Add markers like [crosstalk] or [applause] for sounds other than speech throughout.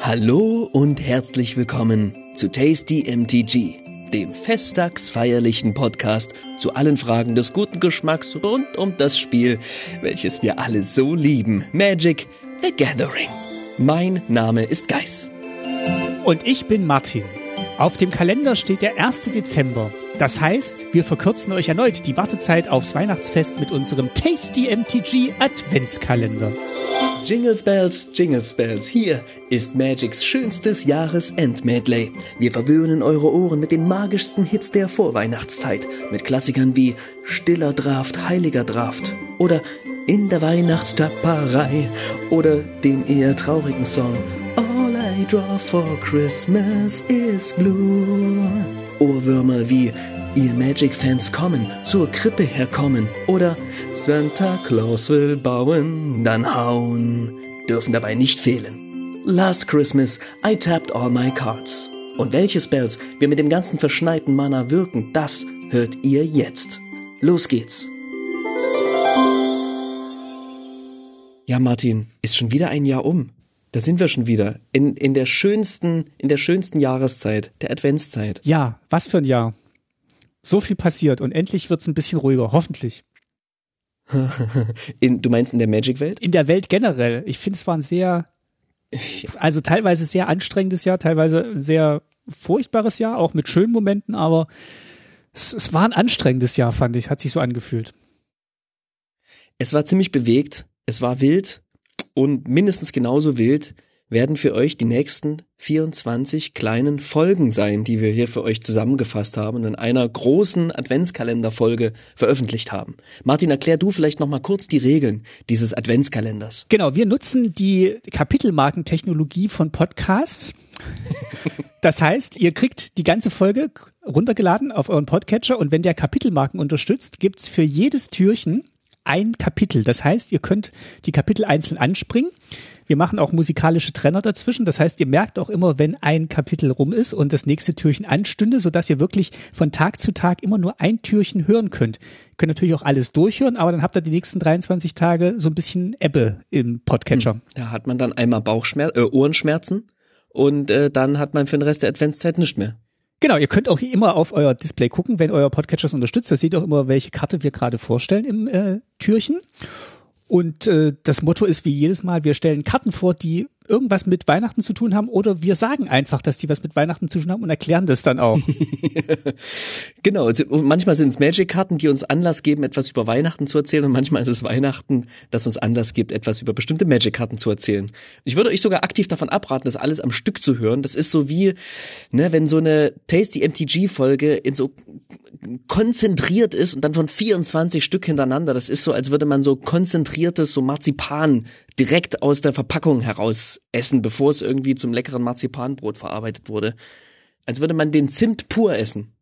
Hallo und herzlich willkommen zu Tasty MTG, dem festtagsfeierlichen Podcast zu allen Fragen des guten Geschmacks rund um das Spiel, welches wir alle so lieben, Magic the Gathering. Mein Name ist Geis. Und ich bin Martin. Auf dem Kalender steht der 1. Dezember. Das heißt, wir verkürzen euch erneut die Wartezeit aufs Weihnachtsfest mit unserem Tasty MTG Adventskalender. Jingles Bells, Jingles Bells, hier ist Magics schönstes Jahresend-Medley. Wir verwöhnen eure Ohren mit den magischsten Hits der Vorweihnachtszeit, mit Klassikern wie Stiller Draft, Heiliger Draft oder In der Weihnachtstapperei oder dem eher traurigen Song All I draw for Christmas is blue. Ohrwürmer wie Ihr Magic-Fans kommen, zur Krippe herkommen oder Santa Claus will bauen, dann hauen, dürfen dabei nicht fehlen. Last Christmas I tapped all my cards. Und welche Spells wir mit dem ganzen verschneiten Mana wirken, das hört ihr jetzt. Los geht's. Ja, Martin, ist schon wieder ein Jahr um. Da sind wir schon wieder. In, in der schönsten, in der schönsten Jahreszeit, der Adventszeit. Ja, was für ein Jahr. So viel passiert und endlich wird's ein bisschen ruhiger, hoffentlich. in, du meinst in der Magic-Welt? In der Welt generell. Ich finde, es war ein sehr, also teilweise sehr anstrengendes Jahr, teilweise ein sehr furchtbares Jahr, auch mit schönen Momenten, aber es, es war ein anstrengendes Jahr, fand ich, hat sich so angefühlt. Es war ziemlich bewegt, es war wild und mindestens genauso wild werden für euch die nächsten 24 kleinen Folgen sein, die wir hier für euch zusammengefasst haben und in einer großen Adventskalenderfolge veröffentlicht haben. Martin, erklär du vielleicht noch mal kurz die Regeln dieses Adventskalenders. Genau, wir nutzen die Kapitelmarkentechnologie von Podcasts. Das heißt, ihr kriegt die ganze Folge runtergeladen auf euren Podcatcher und wenn der Kapitelmarken unterstützt, gibt's für jedes Türchen ein Kapitel. Das heißt, ihr könnt die Kapitel einzeln anspringen. Wir machen auch musikalische Trenner dazwischen. Das heißt, ihr merkt auch immer, wenn ein Kapitel rum ist und das nächste Türchen anstünde, sodass ihr wirklich von Tag zu Tag immer nur ein Türchen hören könnt. Ihr könnt natürlich auch alles durchhören, aber dann habt ihr die nächsten 23 Tage so ein bisschen Ebbe im Podcatcher. Da hat man dann einmal Bauchschmerzen, äh, Ohrenschmerzen und äh, dann hat man für den Rest der Adventszeit nicht mehr. Genau, ihr könnt auch immer auf euer Display gucken, wenn euer Podcatcher es unterstützt. Da seht ihr auch immer, welche Karte wir gerade vorstellen im äh, Türchen. Und äh, das Motto ist wie jedes Mal, wir stellen Karten vor, die irgendwas mit Weihnachten zu tun haben oder wir sagen einfach, dass die was mit Weihnachten zu tun haben und erklären das dann auch. [laughs] genau, manchmal sind es Magic-Karten, die uns Anlass geben, etwas über Weihnachten zu erzählen und manchmal ist es Weihnachten, das uns Anlass gibt, etwas über bestimmte Magic-Karten zu erzählen. Ich würde euch sogar aktiv davon abraten, das alles am Stück zu hören. Das ist so wie, ne, wenn so eine Tasty MTG-Folge in so konzentriert ist und dann von 24 Stück hintereinander. Das ist so, als würde man so konzentriertes, so Marzipan direkt aus der Verpackung heraus essen, bevor es irgendwie zum leckeren Marzipanbrot verarbeitet wurde. Als würde man den Zimt pur essen.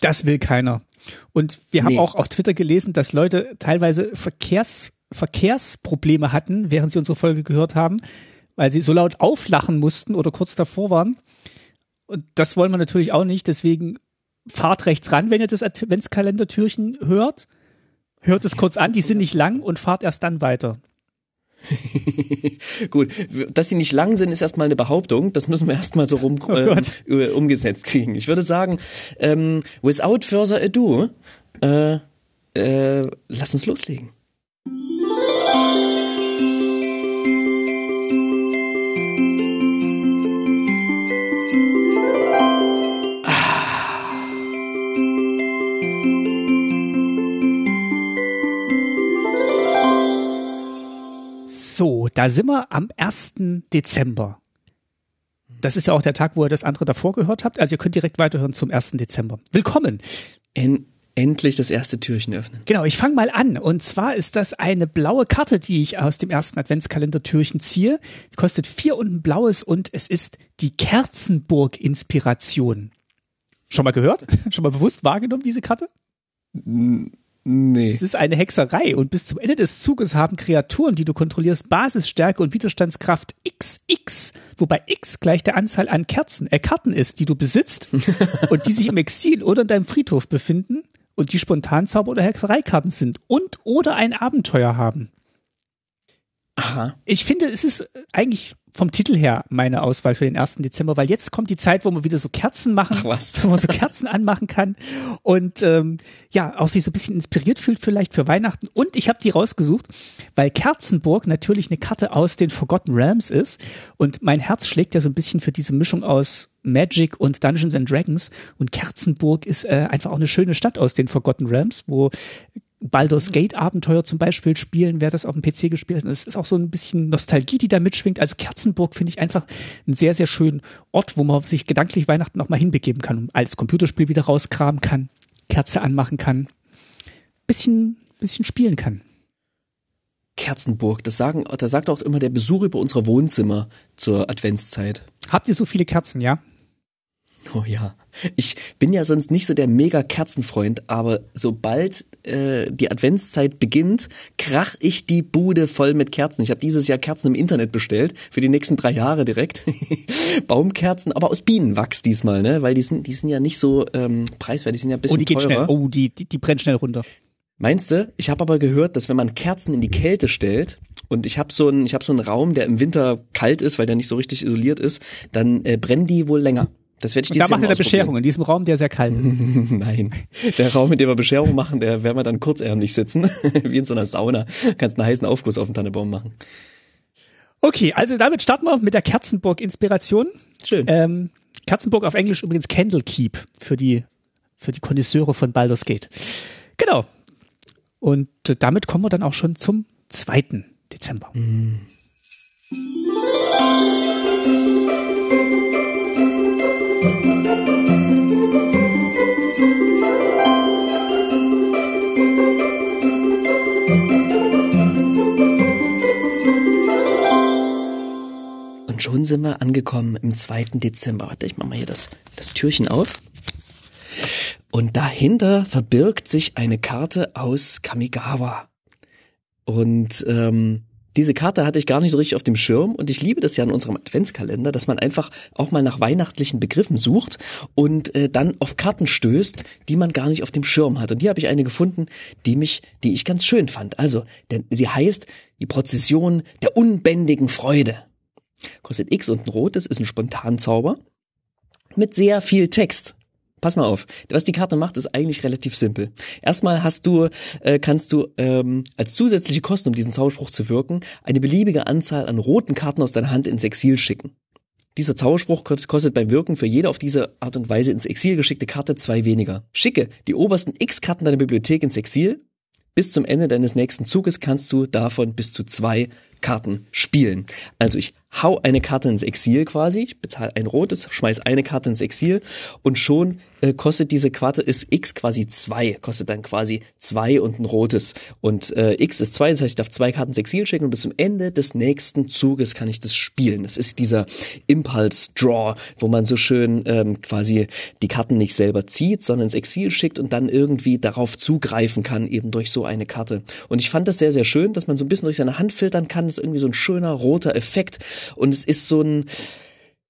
Das will keiner. Und wir haben nee. auch auf Twitter gelesen, dass Leute teilweise Verkehrs, Verkehrsprobleme hatten, während sie unsere Folge gehört haben, weil sie so laut auflachen mussten oder kurz davor waren. Und das wollen wir natürlich auch nicht. Deswegen fahrt rechts ran, wenn ihr das Adventskalendertürchen hört. Hört es kurz an, die sind nicht lang und fahrt erst dann weiter. [laughs] Gut, dass sie nicht lang sind, ist erstmal eine Behauptung. Das müssen wir erstmal so rum [laughs] oh äh, umgesetzt kriegen. Ich würde sagen, ähm, without further ado, äh, äh, lass uns loslegen. So, da sind wir am 1. Dezember. Das ist ja auch der Tag, wo ihr das andere davor gehört habt. Also ihr könnt direkt weiterhören zum 1. Dezember. Willkommen. En endlich das erste Türchen öffnen. Genau, ich fange mal an. Und zwar ist das eine blaue Karte, die ich aus dem ersten Adventskalender-Türchen ziehe. Die kostet vier und ein blaues und es ist die Kerzenburg-Inspiration. Schon mal gehört? [laughs] Schon mal bewusst wahrgenommen, diese Karte? Nee. Es ist eine Hexerei und bis zum Ende des Zuges haben Kreaturen, die du kontrollierst, Basisstärke und Widerstandskraft XX, wobei X gleich der Anzahl an Kerzen, äh, Karten ist, die du besitzt [laughs] und die sich im Exil oder in deinem Friedhof befinden und die Spontanzauber oder Hexereikarten sind und oder ein Abenteuer haben. Aha. Ich finde, es ist eigentlich vom Titel her meine Auswahl für den 1. Dezember, weil jetzt kommt die Zeit, wo man wieder so Kerzen machen, Ach was. wo man so Kerzen anmachen kann und ähm, ja, auch sich so ein bisschen inspiriert fühlt vielleicht für Weihnachten. Und ich habe die rausgesucht, weil Kerzenburg natürlich eine Karte aus den Forgotten Realms ist und mein Herz schlägt ja so ein bisschen für diese Mischung aus Magic und Dungeons and Dragons und Kerzenburg ist äh, einfach auch eine schöne Stadt aus den Forgotten Realms, wo Baldur's Gate Abenteuer zum Beispiel spielen, wer das auf dem PC gespielt hat. Es ist auch so ein bisschen Nostalgie, die da mitschwingt. Also Kerzenburg finde ich einfach einen sehr, sehr schönen Ort, wo man sich gedanklich Weihnachten auch mal hinbegeben kann und als Computerspiel wieder rauskramen kann, Kerze anmachen kann, bisschen, bisschen spielen kann. Kerzenburg, das sagen, da sagt auch immer der Besuch über unsere Wohnzimmer zur Adventszeit. Habt ihr so viele Kerzen, ja? Oh ja. Ich bin ja sonst nicht so der mega Kerzenfreund, aber sobald äh, die Adventszeit beginnt, krach ich die Bude voll mit Kerzen. Ich habe dieses Jahr Kerzen im Internet bestellt, für die nächsten drei Jahre direkt. [laughs] Baumkerzen, aber aus Bienenwachs diesmal, ne? Weil die sind, die sind ja nicht so ähm, preiswert, die sind ja ein bisschen Oh, die geht teurer. schnell. Oh, die, die, die brennt schnell runter. Meinst du? Ich habe aber gehört, dass wenn man Kerzen in die Kälte stellt und ich habe so einen, ich habe so einen Raum, der im Winter kalt ist, weil der nicht so richtig isoliert ist, dann äh, brennen die wohl länger. Das werde ich Und da macht er eine Bescherung in diesem Raum, der sehr kalt ist. [laughs] Nein, der Raum, in dem wir Bescherung machen, der werden wir dann kurzärmlich sitzen, [laughs] wie in so einer Sauna. Kannst einen heißen Aufguss auf den Tannebaum machen. Okay, also damit starten wir mit der Kerzenburg-Inspiration. Schön. Ähm, Kerzenburg auf Englisch übrigens Candlekeep für die, für die Konnoisseure von Baldur's Gate. Genau. Und damit kommen wir dann auch schon zum 2. Dezember. Mm. Und schon sind wir angekommen im 2. Dezember. Warte, ich mach mal hier das, das Türchen auf. Und dahinter verbirgt sich eine Karte aus Kamigawa. Und ähm, diese Karte hatte ich gar nicht so richtig auf dem Schirm und ich liebe das ja in unserem Adventskalender, dass man einfach auch mal nach weihnachtlichen Begriffen sucht und äh, dann auf Karten stößt, die man gar nicht auf dem Schirm hat. Und hier habe ich eine gefunden, die mich, die ich ganz schön fand. Also, denn sie heißt die Prozession der unbändigen Freude. Kostet X und ein rotes, ist ein Spontanzauber mit sehr viel Text. Pass mal auf, was die Karte macht, ist eigentlich relativ simpel. Erstmal hast du, äh, kannst du ähm, als zusätzliche Kosten, um diesen Zauberspruch zu wirken, eine beliebige Anzahl an roten Karten aus deiner Hand ins Exil schicken. Dieser Zauberspruch kostet beim Wirken für jede auf diese Art und Weise ins Exil geschickte Karte zwei weniger. Schicke die obersten X Karten deiner Bibliothek ins Exil. Bis zum Ende deines nächsten Zuges kannst du davon bis zu zwei Karten spielen. Also ich hau eine Karte ins Exil quasi, ich bezahle ein rotes, schmeiß eine Karte ins Exil und schon äh, kostet diese Karte ist X quasi zwei, kostet dann quasi zwei und ein rotes. Und äh, X ist zwei, das heißt, ich darf zwei Karten ins Exil schicken und bis zum Ende des nächsten Zuges kann ich das spielen. Das ist dieser Impulse-Draw, wo man so schön ähm, quasi die Karten nicht selber zieht, sondern ins Exil schickt und dann irgendwie darauf zugreifen kann, eben durch so eine Karte. Und ich fand das sehr, sehr schön, dass man so ein bisschen durch seine Hand filtern kann. Ist irgendwie so ein schöner roter Effekt. Und es ist so ein,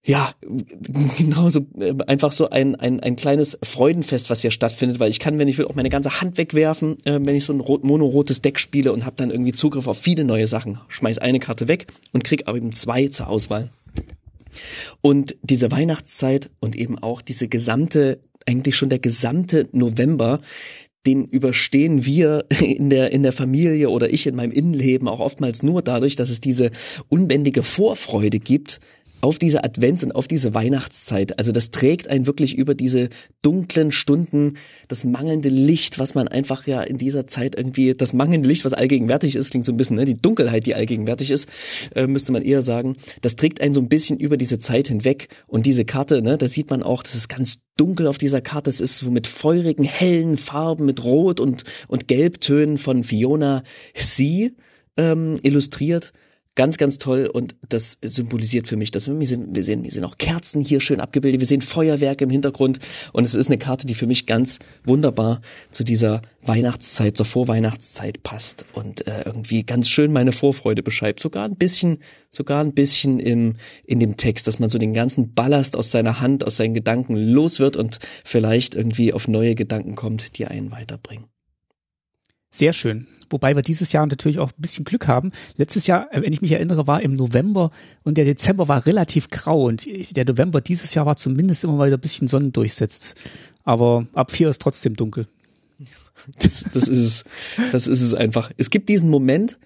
ja, [laughs] genauso äh, einfach so ein, ein, ein kleines Freudenfest, was hier stattfindet, weil ich kann, wenn ich will, auch meine ganze Hand wegwerfen, äh, wenn ich so ein rot, monorotes Deck spiele und habe dann irgendwie Zugriff auf viele neue Sachen. Schmeiß eine Karte weg und krieg aber eben zwei zur Auswahl. Und diese Weihnachtszeit und eben auch diese gesamte, eigentlich schon der gesamte November, den überstehen wir [laughs] in der, in der Familie oder ich in meinem Innenleben auch oftmals nur dadurch, dass es diese unbändige Vorfreude gibt auf diese Advents- und auf diese Weihnachtszeit. Also das trägt einen wirklich über diese dunklen Stunden, das mangelnde Licht, was man einfach ja in dieser Zeit irgendwie, das mangelnde Licht, was allgegenwärtig ist, klingt so ein bisschen, ne? die Dunkelheit, die allgegenwärtig ist, äh, müsste man eher sagen, das trägt einen so ein bisschen über diese Zeit hinweg. Und diese Karte, ne, da sieht man auch, das ist ganz dunkel auf dieser Karte. Es ist so mit feurigen, hellen Farben, mit Rot und, und Gelbtönen von Fiona C. Ähm, illustriert. Ganz, ganz toll und das symbolisiert für mich, dass wir sehen, wir sehen, wir sehen auch Kerzen hier schön abgebildet, wir sehen Feuerwerke im Hintergrund und es ist eine Karte, die für mich ganz wunderbar zu dieser Weihnachtszeit, zur Vorweihnachtszeit passt und äh, irgendwie ganz schön meine Vorfreude beschreibt. Sogar ein bisschen, sogar ein bisschen im, in dem Text, dass man so den ganzen Ballast aus seiner Hand, aus seinen Gedanken los wird und vielleicht irgendwie auf neue Gedanken kommt, die einen weiterbringen. Sehr schön. Wobei wir dieses Jahr natürlich auch ein bisschen Glück haben. Letztes Jahr, äh, wenn ich mich erinnere, war im November und der Dezember war relativ grau und der November dieses Jahr war zumindest immer mal wieder ein bisschen sonnendurchsetzt. Aber ab vier ist trotzdem dunkel. Das, das ist es. Das ist es einfach. Es gibt diesen Moment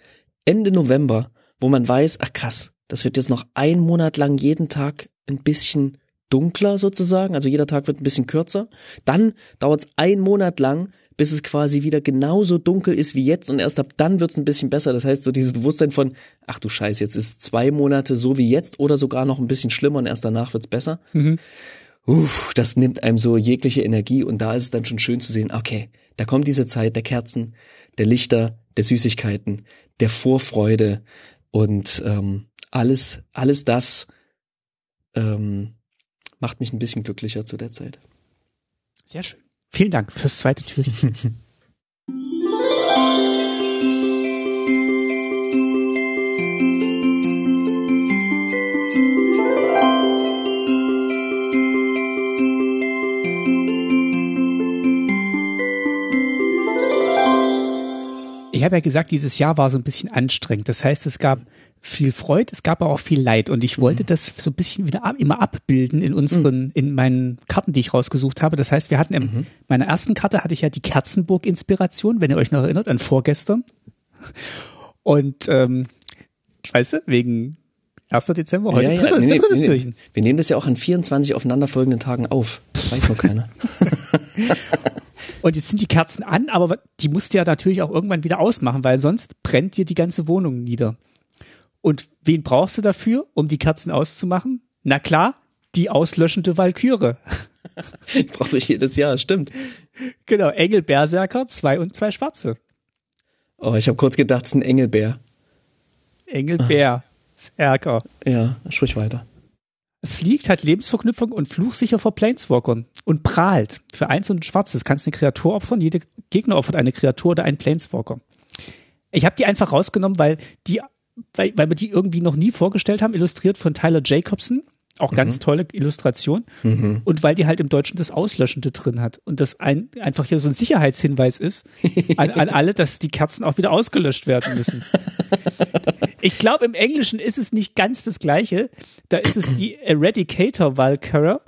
Ende November, wo man weiß, ach krass, das wird jetzt noch ein Monat lang jeden Tag ein bisschen dunkler sozusagen. Also jeder Tag wird ein bisschen kürzer. Dann dauert es ein Monat lang, bis es quasi wieder genauso dunkel ist wie jetzt und erst ab dann wird es ein bisschen besser. Das heißt, so dieses Bewusstsein von, ach du Scheiß, jetzt ist zwei Monate so wie jetzt oder sogar noch ein bisschen schlimmer und erst danach wird's besser. Mhm. Uff, das nimmt einem so jegliche Energie und da ist es dann schon schön zu sehen, okay, da kommt diese Zeit der Kerzen, der Lichter, der Süßigkeiten, der Vorfreude und ähm, alles, alles das ähm, macht mich ein bisschen glücklicher zu der Zeit. Sehr schön. Vielen Dank fürs zweite Türchen. [laughs] Ich habe ja gesagt, dieses Jahr war so ein bisschen anstrengend. Das heißt, es gab viel Freude, es gab aber auch viel Leid. Und ich wollte das so ein bisschen wieder ab, immer abbilden in unseren, in meinen Karten, die ich rausgesucht habe. Das heißt, wir hatten in meiner ersten Karte hatte ich ja die Kerzenburg-Inspiration, wenn ihr euch noch erinnert, an vorgestern. Und ähm, weißt du, wegen 1. Dezember, heute Ja, ja, drittes, nee, nee, drittes nee, Türchen. Wir nehmen das ja auch an 24 aufeinanderfolgenden Tagen auf. Das weiß nur keiner. [laughs] Und jetzt sind die Kerzen an, aber die musst du ja natürlich auch irgendwann wieder ausmachen, weil sonst brennt dir die ganze Wohnung nieder. Und wen brauchst du dafür, um die Kerzen auszumachen? Na klar, die auslöschende Walküre. [laughs] Brauche ich jedes Jahr, stimmt. Genau, Engel Berserker, zwei und zwei Schwarze. Oh, ich habe kurz gedacht, es ist ein Engelbär. Engel Berserker. Ja, sprich weiter. Fliegt, hat Lebensverknüpfung und fluchsicher vor Planeswalkern und prahlt. Für eins und ein schwarzes kannst du eine Kreatur opfern. Jede Gegner opfert eine Kreatur oder einen Planeswalker. Ich habe die einfach rausgenommen, weil die, weil, weil wir die irgendwie noch nie vorgestellt haben, illustriert von Tyler Jacobson. Auch ganz tolle Illustration. Und weil die halt im Deutschen das Auslöschende drin hat. Und das ein, einfach hier so ein Sicherheitshinweis ist [laughs] an, an alle, dass die Kerzen auch wieder ausgelöscht werden müssen. [laughs] Ich glaube, im Englischen ist es nicht ganz das Gleiche. Da ist es die Eradicator Valkyra.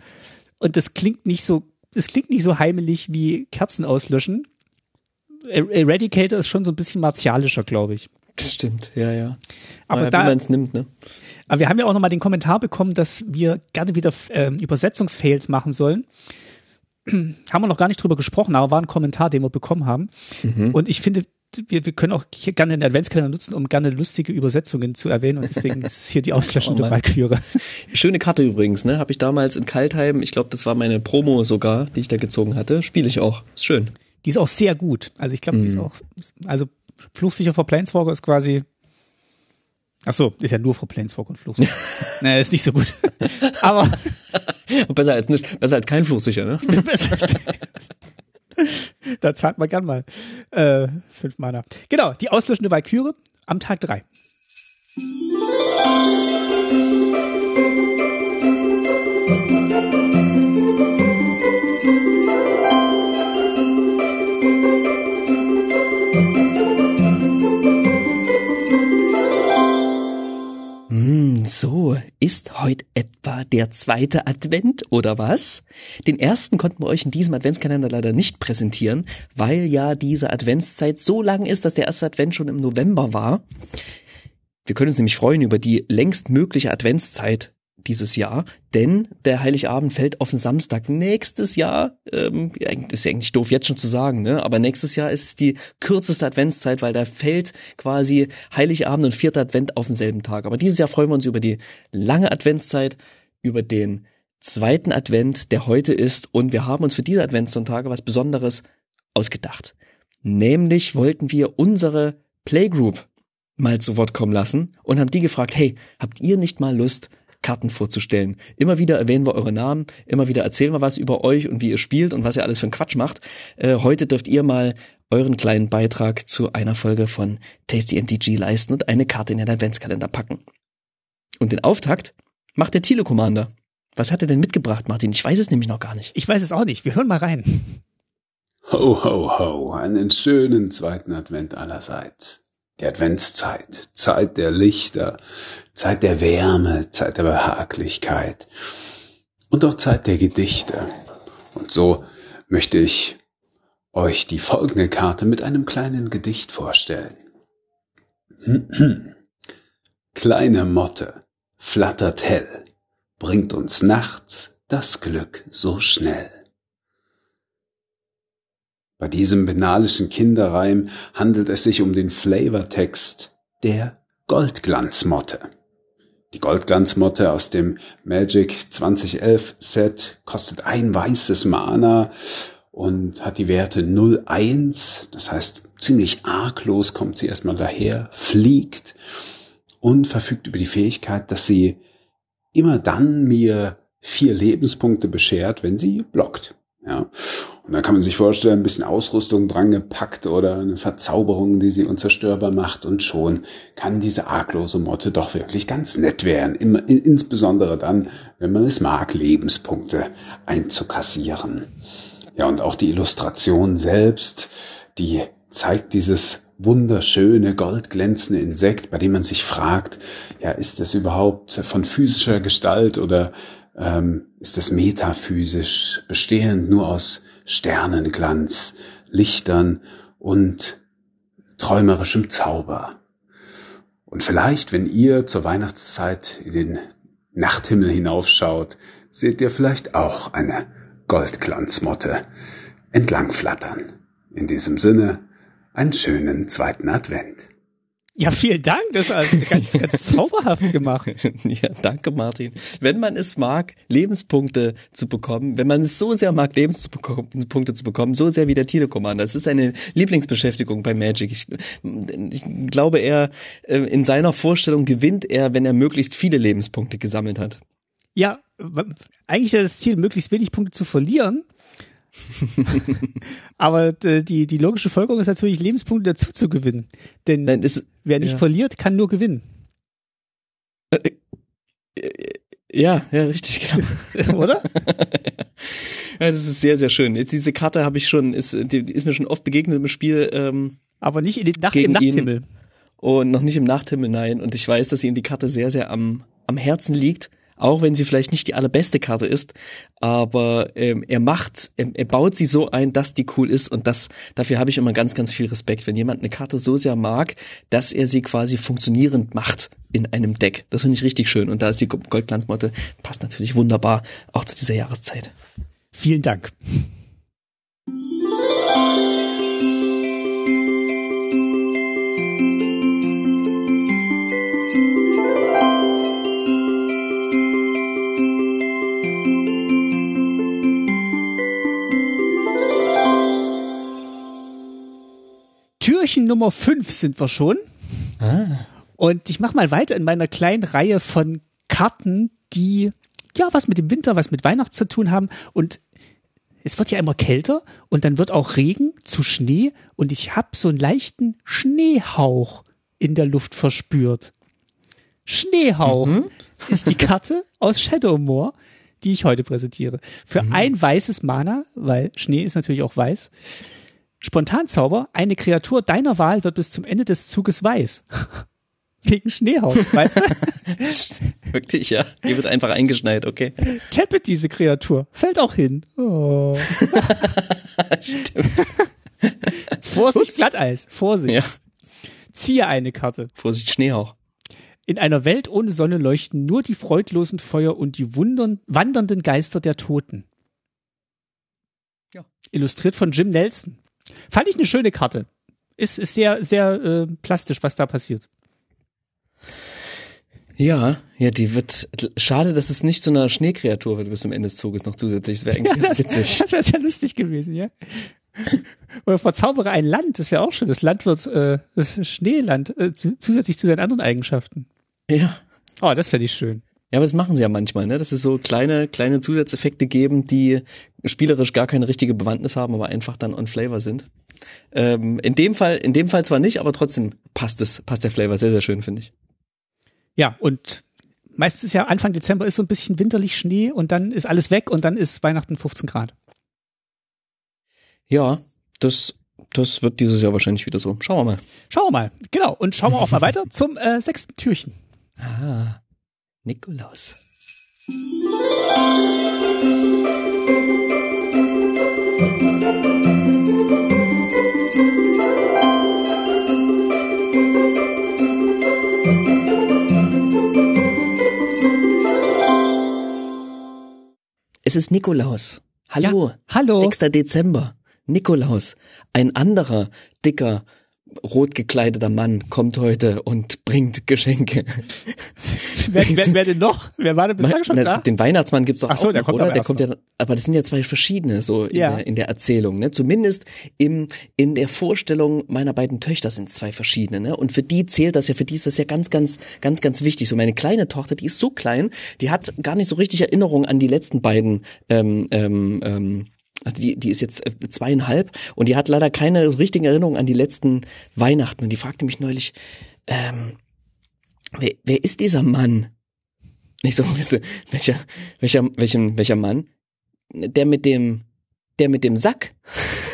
Und das klingt nicht so, das klingt nicht so heimelig wie Kerzen auslöschen. Er- Eradicator ist schon so ein bisschen martialischer, glaube ich. Das stimmt, ja, ja. Aber ja, da- man es nimmt, ne? Aber wir haben ja auch nochmal den Kommentar bekommen, dass wir gerne wieder ähm, Übersetzungsfails machen sollen. [clears throat] haben wir noch gar nicht drüber gesprochen, aber war ein Kommentar, den wir bekommen haben. Und ich finde, wir, wir können auch hier gerne den Adventskalender nutzen, um gerne lustige Übersetzungen zu erwähnen. Und deswegen [laughs] ist hier die auslöschende. Valkyrie. [laughs] Schöne Karte übrigens, ne? Habe ich damals in Kaltheim, ich glaube, das war meine Promo sogar, die ich da gezogen hatte. Spiele ich auch. Ist schön. Die ist auch sehr gut. Also ich glaube, die ist auch, also Fluchsicher vor Planeswalker ist quasi, ach so, ist ja nur vor Planeswalker und Fluchsicher. [laughs] naja, ist nicht so gut. [laughs] Aber [laughs] Besser als nicht, besser als kein Fluchsicher, ne? da zahlt man gern mal äh, fünf Mana. Genau, die auslöschende Valkyrie am Tag drei. So, ist heute etwa der zweite Advent oder was? Den ersten konnten wir euch in diesem Adventskalender leider nicht präsentieren, weil ja diese Adventszeit so lang ist, dass der erste Advent schon im November war. Wir können uns nämlich freuen über die längst mögliche Adventszeit dieses Jahr, denn der Heiligabend fällt auf den Samstag nächstes Jahr. Ähm, ist ja eigentlich doof jetzt schon zu sagen, ne? Aber nächstes Jahr ist die kürzeste Adventszeit, weil da fällt quasi Heiligabend und vierter Advent auf denselben Tag. Aber dieses Jahr freuen wir uns über die lange Adventszeit, über den zweiten Advent, der heute ist, und wir haben uns für diese Adventssonntage was Besonderes ausgedacht. Nämlich wollten wir unsere Playgroup mal zu Wort kommen lassen und haben die gefragt, hey, habt ihr nicht mal Lust, Karten vorzustellen? Immer wieder erwähnen wir eure Namen, immer wieder erzählen wir was über euch und wie ihr spielt und was ihr alles für einen Quatsch macht. Äh, heute dürft ihr mal euren kleinen Beitrag zu einer Folge von Tasty MTG leisten und eine Karte in den Adventskalender packen. Und den Auftakt macht der Commander. Was hat er denn mitgebracht, Martin? Ich weiß es nämlich noch gar nicht. Ich weiß es auch nicht. Wir hören mal rein. Ho, ho, ho, einen schönen zweiten Advent allerseits. Die Adventszeit, Zeit der Lichter, Zeit der Wärme, Zeit der Behaglichkeit und auch Zeit der Gedichte. Und so möchte ich euch die folgende Karte mit einem kleinen Gedicht vorstellen. [clears throat] Kleine Motte flattert hell, bringt uns nachts das Glück so schnell. Bei diesem benalischen Kinderreim handelt es sich um den Flavortext der Goldglanzmotte. Die Goldglanzmotte aus dem Magic 2011 Set kostet ein weißes Mana und hat die Werte 01, das heißt ziemlich arglos kommt sie erstmal daher, fliegt und verfügt über die Fähigkeit, dass sie immer dann mir vier Lebenspunkte beschert, wenn sie blockt. Ja. Und da kann man sich vorstellen, ein bisschen Ausrüstung dran gepackt oder eine Verzauberung, die sie unzerstörbar macht und schon kann diese arglose Motte doch wirklich ganz nett werden. Immer, insbesondere dann, wenn man es mag, Lebenspunkte einzukassieren. Ja, und auch die Illustration selbst, die zeigt dieses wunderschöne, goldglänzende Insekt, bei dem man sich fragt, ja, ist das überhaupt von physischer Gestalt oder ähm, ist es metaphysisch, bestehend nur aus Sternenglanz, Lichtern und träumerischem Zauber. Und vielleicht, wenn ihr zur Weihnachtszeit in den Nachthimmel hinaufschaut, seht ihr vielleicht auch eine Goldglanzmotte entlangflattern. In diesem Sinne, einen schönen zweiten Advent. Ja, vielen Dank. Das war ganz, ganz [laughs] zauberhaft gemacht. ja, danke, Martin. Wenn man es mag, Lebenspunkte zu bekommen, wenn man es so sehr mag, Lebenspunkte zu bekommen, so sehr wie der Tide Commander. Es ist eine Lieblingsbeschäftigung bei Magic. Ich, ich glaube, er äh, in seiner Vorstellung gewinnt er, wenn er möglichst viele Lebenspunkte gesammelt hat. Ja, eigentlich ist das Ziel, möglichst wenig Punkte zu verlieren. [laughs] Aber äh, die, die logische Folgerung ist natürlich, Lebenspunkte dazu zu gewinnen. Denn Nein, ist, wer nicht ja. verliert, kann nur gewinnen. Äh, äh, ja, ja, richtig, genau. [laughs] Oder? ja, das ist sehr, sehr schön. Jetzt diese Karte habe ich schon, ist, die ist mir schon oft begegnet im Spiel. Ähm, Aber nicht in den Nacht, im Nachthimmel. Und noch nicht im Nachthimmel, nein. Und ich weiß, dass ihm die Karte sehr, sehr am, am Herzen liegt auch wenn sie vielleicht nicht die allerbeste Karte ist, aber ähm, er macht, er, er baut sie so ein, dass die cool ist und das, dafür habe ich immer ganz, ganz viel Respekt, wenn jemand eine Karte so sehr mag, dass er sie quasi funktionierend macht in einem Deck. Das finde ich richtig schön und da ist die Goldglanzmotte, passt natürlich wunderbar auch zu dieser Jahreszeit. Vielen Dank. Türchen Nummer 5 sind wir schon. Ah. Und ich mache mal weiter in meiner kleinen Reihe von Karten, die ja was mit dem Winter, was mit Weihnachten zu tun haben. Und es wird ja immer kälter und dann wird auch Regen zu Schnee und ich habe so einen leichten Schneehauch in der Luft verspürt. Schneehauch mhm. ist die Karte aus Shadowmoor, die ich heute präsentiere. Für mhm. ein weißes Mana, weil Schnee ist natürlich auch weiß, Spontanzauber, eine Kreatur deiner Wahl wird bis zum Ende des Zuges weiß. [laughs] Wegen Schneehauch, weißt du? [laughs] Wirklich, ja. Die wird einfach eingeschneit, okay. Tappe diese Kreatur. Fällt auch hin. Oh. [laughs] Stimmt. Vorsicht, Glatteis. Vorsicht. Ja. Ziehe eine Karte. Vorsicht, Schneehauch. In einer Welt ohne Sonne leuchten nur die freudlosen Feuer und die wundern, wandernden Geister der Toten. Ja. Illustriert von Jim Nelson. Fand ich eine schöne Karte. Ist, ist sehr, sehr äh, plastisch, was da passiert. Ja, ja, die wird. Schade, dass es nicht zu einer Schneekreatur wird bis zum Ende des Zuges noch zusätzlich. Das wäre [laughs] eigentlich ja, das, witzig. [laughs] Das wäre sehr lustig gewesen, ja. [laughs] Oder verzaubere ein Land, das wäre auch schön. Das Land wird äh, das Schneeland äh, zusätzlich zu seinen anderen Eigenschaften. Ja. Oh, das fände ich schön. Ja, aber das machen sie ja manchmal, ne? Dass es so kleine, kleine Zusatzeffekte geben, die spielerisch gar keine richtige Bewandtnis haben, aber einfach dann on Flavor sind. Ähm, in dem Fall, in dem Fall zwar nicht, aber trotzdem passt es, passt der Flavor sehr, sehr schön, finde ich. Ja, und meistens ja Anfang Dezember ist so ein bisschen winterlich Schnee und dann ist alles weg und dann ist Weihnachten 15 Grad. Ja, das, das wird dieses Jahr wahrscheinlich wieder so. Schauen wir mal. Schauen wir mal. Genau. Und schauen wir auch mal weiter [laughs] zum äh, sechsten Türchen. Ah, Nikolaus. Es ist Nikolaus. Hallo. Ja, hallo. 6. Dezember. Nikolaus. Ein anderer, dicker, rot gekleideter Mann kommt heute und bringt Geschenke. [laughs] wer, wer, wer denn noch? Wer war denn bislang schon da? Den Weihnachtsmann gibt's doch Ach so, auch der noch, kommt oder? aber Der kommt ja, aber das sind ja zwei verschiedene so in, Ja. der, in der Erzählung, ne? Zumindest im in der Vorstellung meiner beiden Töchter sind zwei verschiedene, ne? Und für die zählt das ja, für die ist das ja ganz, ganz, ganz, ganz wichtig. So meine kleine Tochter, die ist so klein, die hat gar nicht so richtig Erinnerung an die letzten beiden ähm, ähm, ähm, also die, die ist jetzt äh, zweieinhalb und die hat leider keine richtigen Erinnerungen an die letzten Weihnachten. Und die fragte mich neulich, ähm, wer, wer ist dieser Mann? Ich so, [laughs] welcher, welcher, welchen, welcher Mann? Der mit dem, der mit dem Sack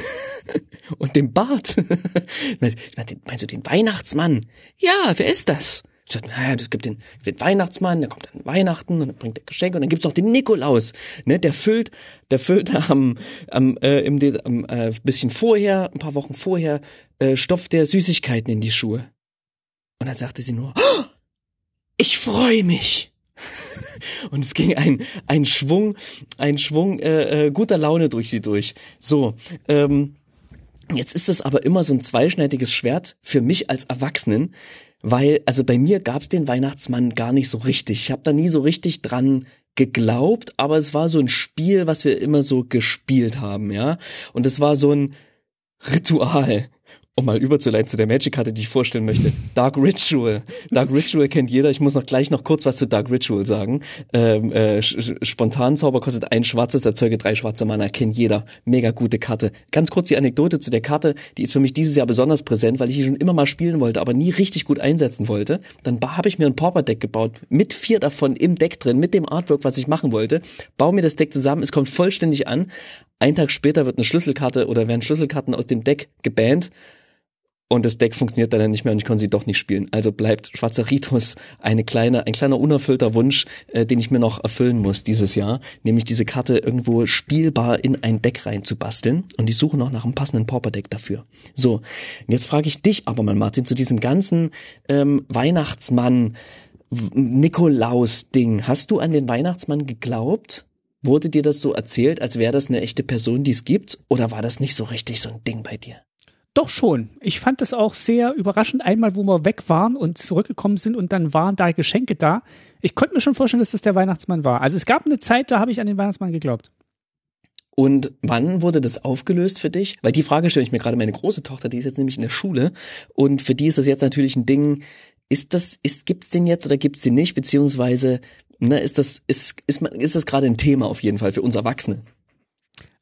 [laughs] und dem Bart. [laughs] Meinst du den Weihnachtsmann? Ja, wer ist das? Ich naja, es gibt den, den Weihnachtsmann, der kommt an Weihnachten und dann bringt er Geschenke und dann gibt's noch den Nikolaus, ne, der füllt, der füllt [laughs] am, am, äh, im, am äh, bisschen vorher, ein paar Wochen vorher, äh, stopft der Süßigkeiten in die Schuhe. Und dann sagte sie nur, "Oh, ich freue mich. [laughs] Und es ging ein, ein Schwung, ein Schwung äh, äh, guter Laune durch sie durch. So, ähm, Jetzt ist es aber immer so ein zweischneidiges Schwert für mich als Erwachsenen, weil, also bei mir gab's den Weihnachtsmann gar nicht so richtig. Ich habe da nie so richtig dran geglaubt, aber es war so ein Spiel, was wir immer so gespielt haben, ja. Und es war so ein Ritual. Um mal überzuleiten zu der Magic-Karte, die ich vorstellen möchte. Dark Ritual. Dark Ritual kennt jeder. Ich muss noch gleich noch kurz was zu Dark Ritual sagen. Ähm, äh, Spontanzauber kostet ein schwarzes, erzeuge drei schwarze Mana. Kennt jeder. Mega gute Karte. Ganz kurz die Anekdote zu der Karte. Die ist für mich dieses Jahr besonders präsent, weil ich die schon immer mal spielen wollte, aber nie richtig gut einsetzen wollte. Dann habe ich mir ein Pauper-Deck gebaut. Mit vier davon im Deck drin, mit dem Artwork, was ich machen wollte. Baue mir das Deck zusammen. Es kommt vollständig an. Ein Tag später wird eine Schlüsselkarte oder werden Schlüsselkarten aus dem Deck gebannt. Und das Deck funktioniert dann nicht mehr und ich konnte sie doch nicht spielen. Also bleibt Schwarzer Ritus eine kleine, ein kleiner unerfüllter Wunsch, äh, den ich mir noch erfüllen muss dieses Jahr, nämlich diese Karte irgendwo spielbar in ein Deck reinzubasteln. Und ich suche noch nach einem passenden Pauper-Deck dafür. So, jetzt frage ich dich aber mal, Martin, zu diesem ganzen ähm, Weihnachtsmann, Nikolaus-Ding. Hast du an den Weihnachtsmann geglaubt? Wurde dir das so erzählt, als wäre das eine echte Person, die es gibt? Oder war das nicht so richtig so ein Ding bei dir? Doch schon. Ich fand das auch sehr überraschend. Einmal, wo wir weg waren und zurückgekommen sind und dann waren da Geschenke da. Ich konnte mir schon vorstellen, dass das der Weihnachtsmann war. Also es gab eine Zeit, da habe ich an den Weihnachtsmann geglaubt. Und wann wurde das aufgelöst für dich? Weil die Frage stelle ich mir gerade meine große Tochter, die ist jetzt nämlich in der Schule und für die ist das jetzt natürlich ein Ding. Ist das, ist, gibt's den jetzt oder gibt's den nicht? Beziehungsweise, ne, ist das, ist, ist, man- ist das gerade ein Thema auf jeden Fall für uns Erwachsene?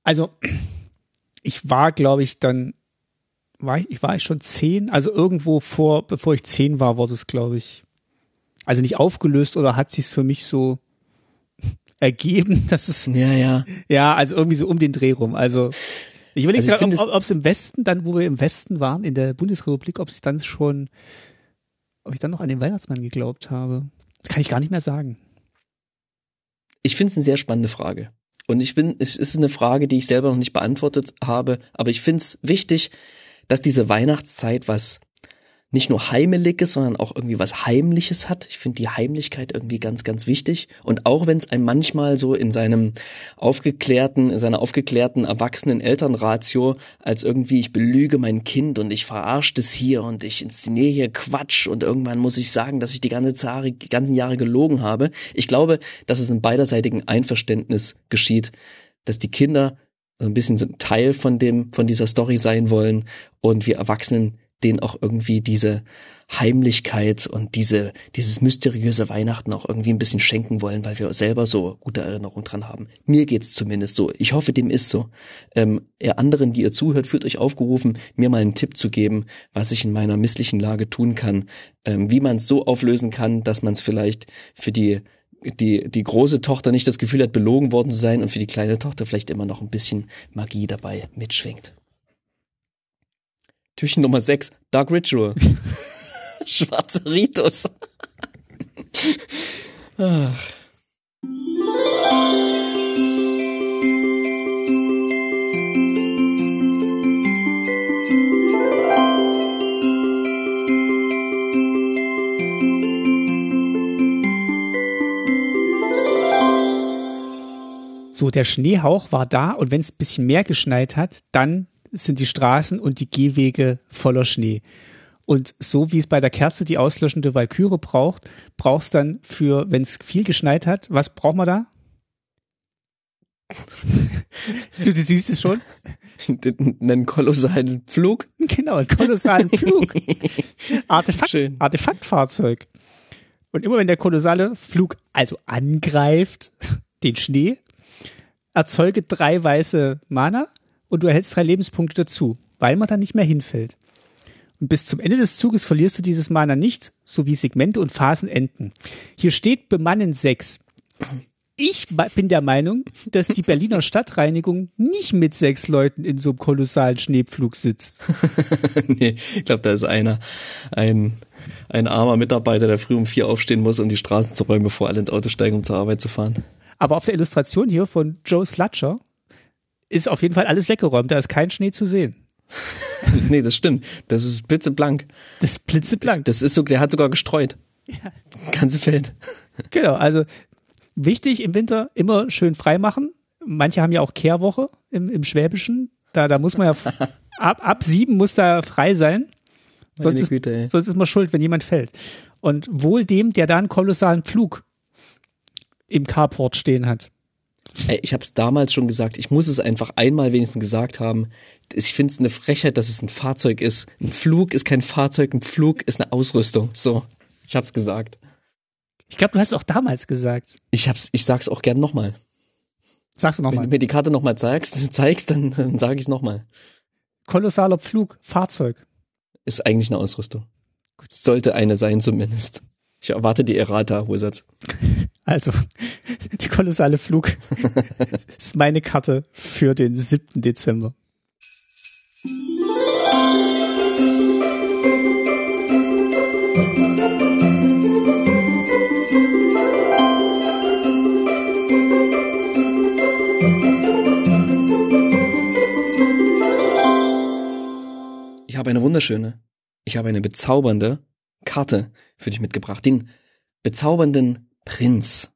Also ich war, glaube ich, dann war ich, ich war ich schon zehn. Also irgendwo vor, bevor ich zehn war, wurde es, glaube ich, also nicht aufgelöst oder hat sich für mich so [laughs] ergeben, [laughs] dass es Ja, ja. Ja, also irgendwie so um den Dreh rum. Also ich überlege Also gerade, ob es im Westen, dann wo wir im Westen waren, in der Bundesrepublik, ob es dann schon, ob ich dann noch an den Weihnachtsmann geglaubt habe. Das kann ich gar nicht mehr sagen. Ich finde es eine sehr spannende Frage. Und ich bin, es ist eine Frage, die ich selber noch nicht beantwortet habe, aber ich finde es wichtig, dass diese Weihnachtszeit was nicht nur Heimeliges, sondern auch irgendwie was Heimliches hat. Ich finde die Heimlichkeit irgendwie ganz, ganz wichtig. Und auch wenn es einem manchmal so in seinem aufgeklärten, in seiner aufgeklärten, erwachsenen Elternratio als irgendwie, ich belüge mein Kind und ich verarsche das hier und ich inszeniere hier Quatsch und irgendwann muss ich sagen, dass ich die ganze Jahre, ganzen Jahre gelogen habe. Ich glaube, dass es im beiderseitigen Einverständnis geschieht, dass die Kinder so ein bisschen so ein Teil von dem, von dieser Story sein wollen und wir Erwachsenen denen auch irgendwie diese Heimlichkeit und diese, dieses mysteriöse Weihnachten auch irgendwie ein bisschen schenken wollen, weil wir selber so gute Erinnerungen dran haben. Mir geht's zumindest so. Ich hoffe, dem ist so. Ähm, ihr anderen, die ihr zuhört, fühlt euch aufgerufen, mir mal einen Tipp zu geben, was ich in meiner misslichen Lage tun kann, ähm, wie man es so auflösen kann, dass man es vielleicht für die die, die große Tochter nicht das Gefühl hat, belogen worden zu sein und für die kleine Tochter vielleicht immer noch ein bisschen Magie dabei mitschwingt. Türchen Nummer 6, Dark Ritual. [laughs] Schwarze Ritus. Ach. So, der Schneehauch war da und wenn es ein bisschen mehr geschneit hat, dann sind die Straßen und die Gehwege voller Schnee. Und so wie es bei der Kerze die auslöschende Walküre braucht, brauchst dann für, wenn es viel geschneit hat, was braucht man da? du, du siehst es schon? [laughs] Einen kolossalen Flug. [laughs] Genau, einen kolossalen Flug. [laughs] Artefakt, Schön. Artefaktfahrzeug. Und immer wenn der kolossale Flug also angreift, den Schnee, erzeuge drei weiße Mana und du erhältst drei Lebenspunkte dazu, weil man dann nicht mehr hinfällt. Und bis zum Ende des Zuges verlierst du dieses Mana nicht, sowie Segmente und Phasen enden. Hier steht bemannen sechs. Ich ma- bin der Meinung, dass die Berliner Stadtreinigung nicht mit sechs Leuten in so einem kolossalen Schneepflug sitzt. [laughs] nee, ich glaube, da ist einer, ein, ein armer Mitarbeiter, der früh um vier aufstehen muss, um die Straßen zu räumen, bevor alle ins Auto steigen, um zur Arbeit zu fahren. Aber auf der Illustration hier von Joe Slutcher ist auf jeden Fall alles weggeräumt. Da ist kein Schnee zu sehen. [laughs] nee, das stimmt. Das ist blitzeblank. Das ist blitzeblank. Das ist so, der hat sogar gestreut. Ganze Feld. Genau, also wichtig im Winter immer schön frei machen. Manche haben ja auch Kehrwoche im, im Schwäbischen. Da, da muss man ja [laughs] ab, ab sieben muss da frei sein. Sonst ist, Güte, ey. sonst ist man schuld, wenn jemand fällt. Und wohl dem, der da einen kolossalen Flug im Carport stehen hat. Ey, ich habe es damals schon gesagt. Ich muss es einfach einmal wenigstens gesagt haben. Ich finde es eine Frechheit, dass es ein Fahrzeug ist. Ein Flug ist kein Fahrzeug, ein Flug ist eine Ausrüstung. So, ich hab's gesagt. Ich glaube, du hast es auch damals gesagt. Ich hab's, ich sag's auch gern nochmal. Sagst du Wenn nochmal. du mir die Karte nochmal zeigst, [laughs] zeigst, dann, dann sage ich nochmal. Kolossaler Flug, Fahrzeug. Ist eigentlich eine Ausrüstung. Sollte eine sein zumindest. Ich erwarte die Errata, Wizards. Also, [laughs] die kolossale Flug [laughs] ist meine Karte für den 7. Dezember. Ich habe eine wunderschöne, ich habe eine bezaubernde Karte für dich mitgebracht. Den bezaubernden Prinz.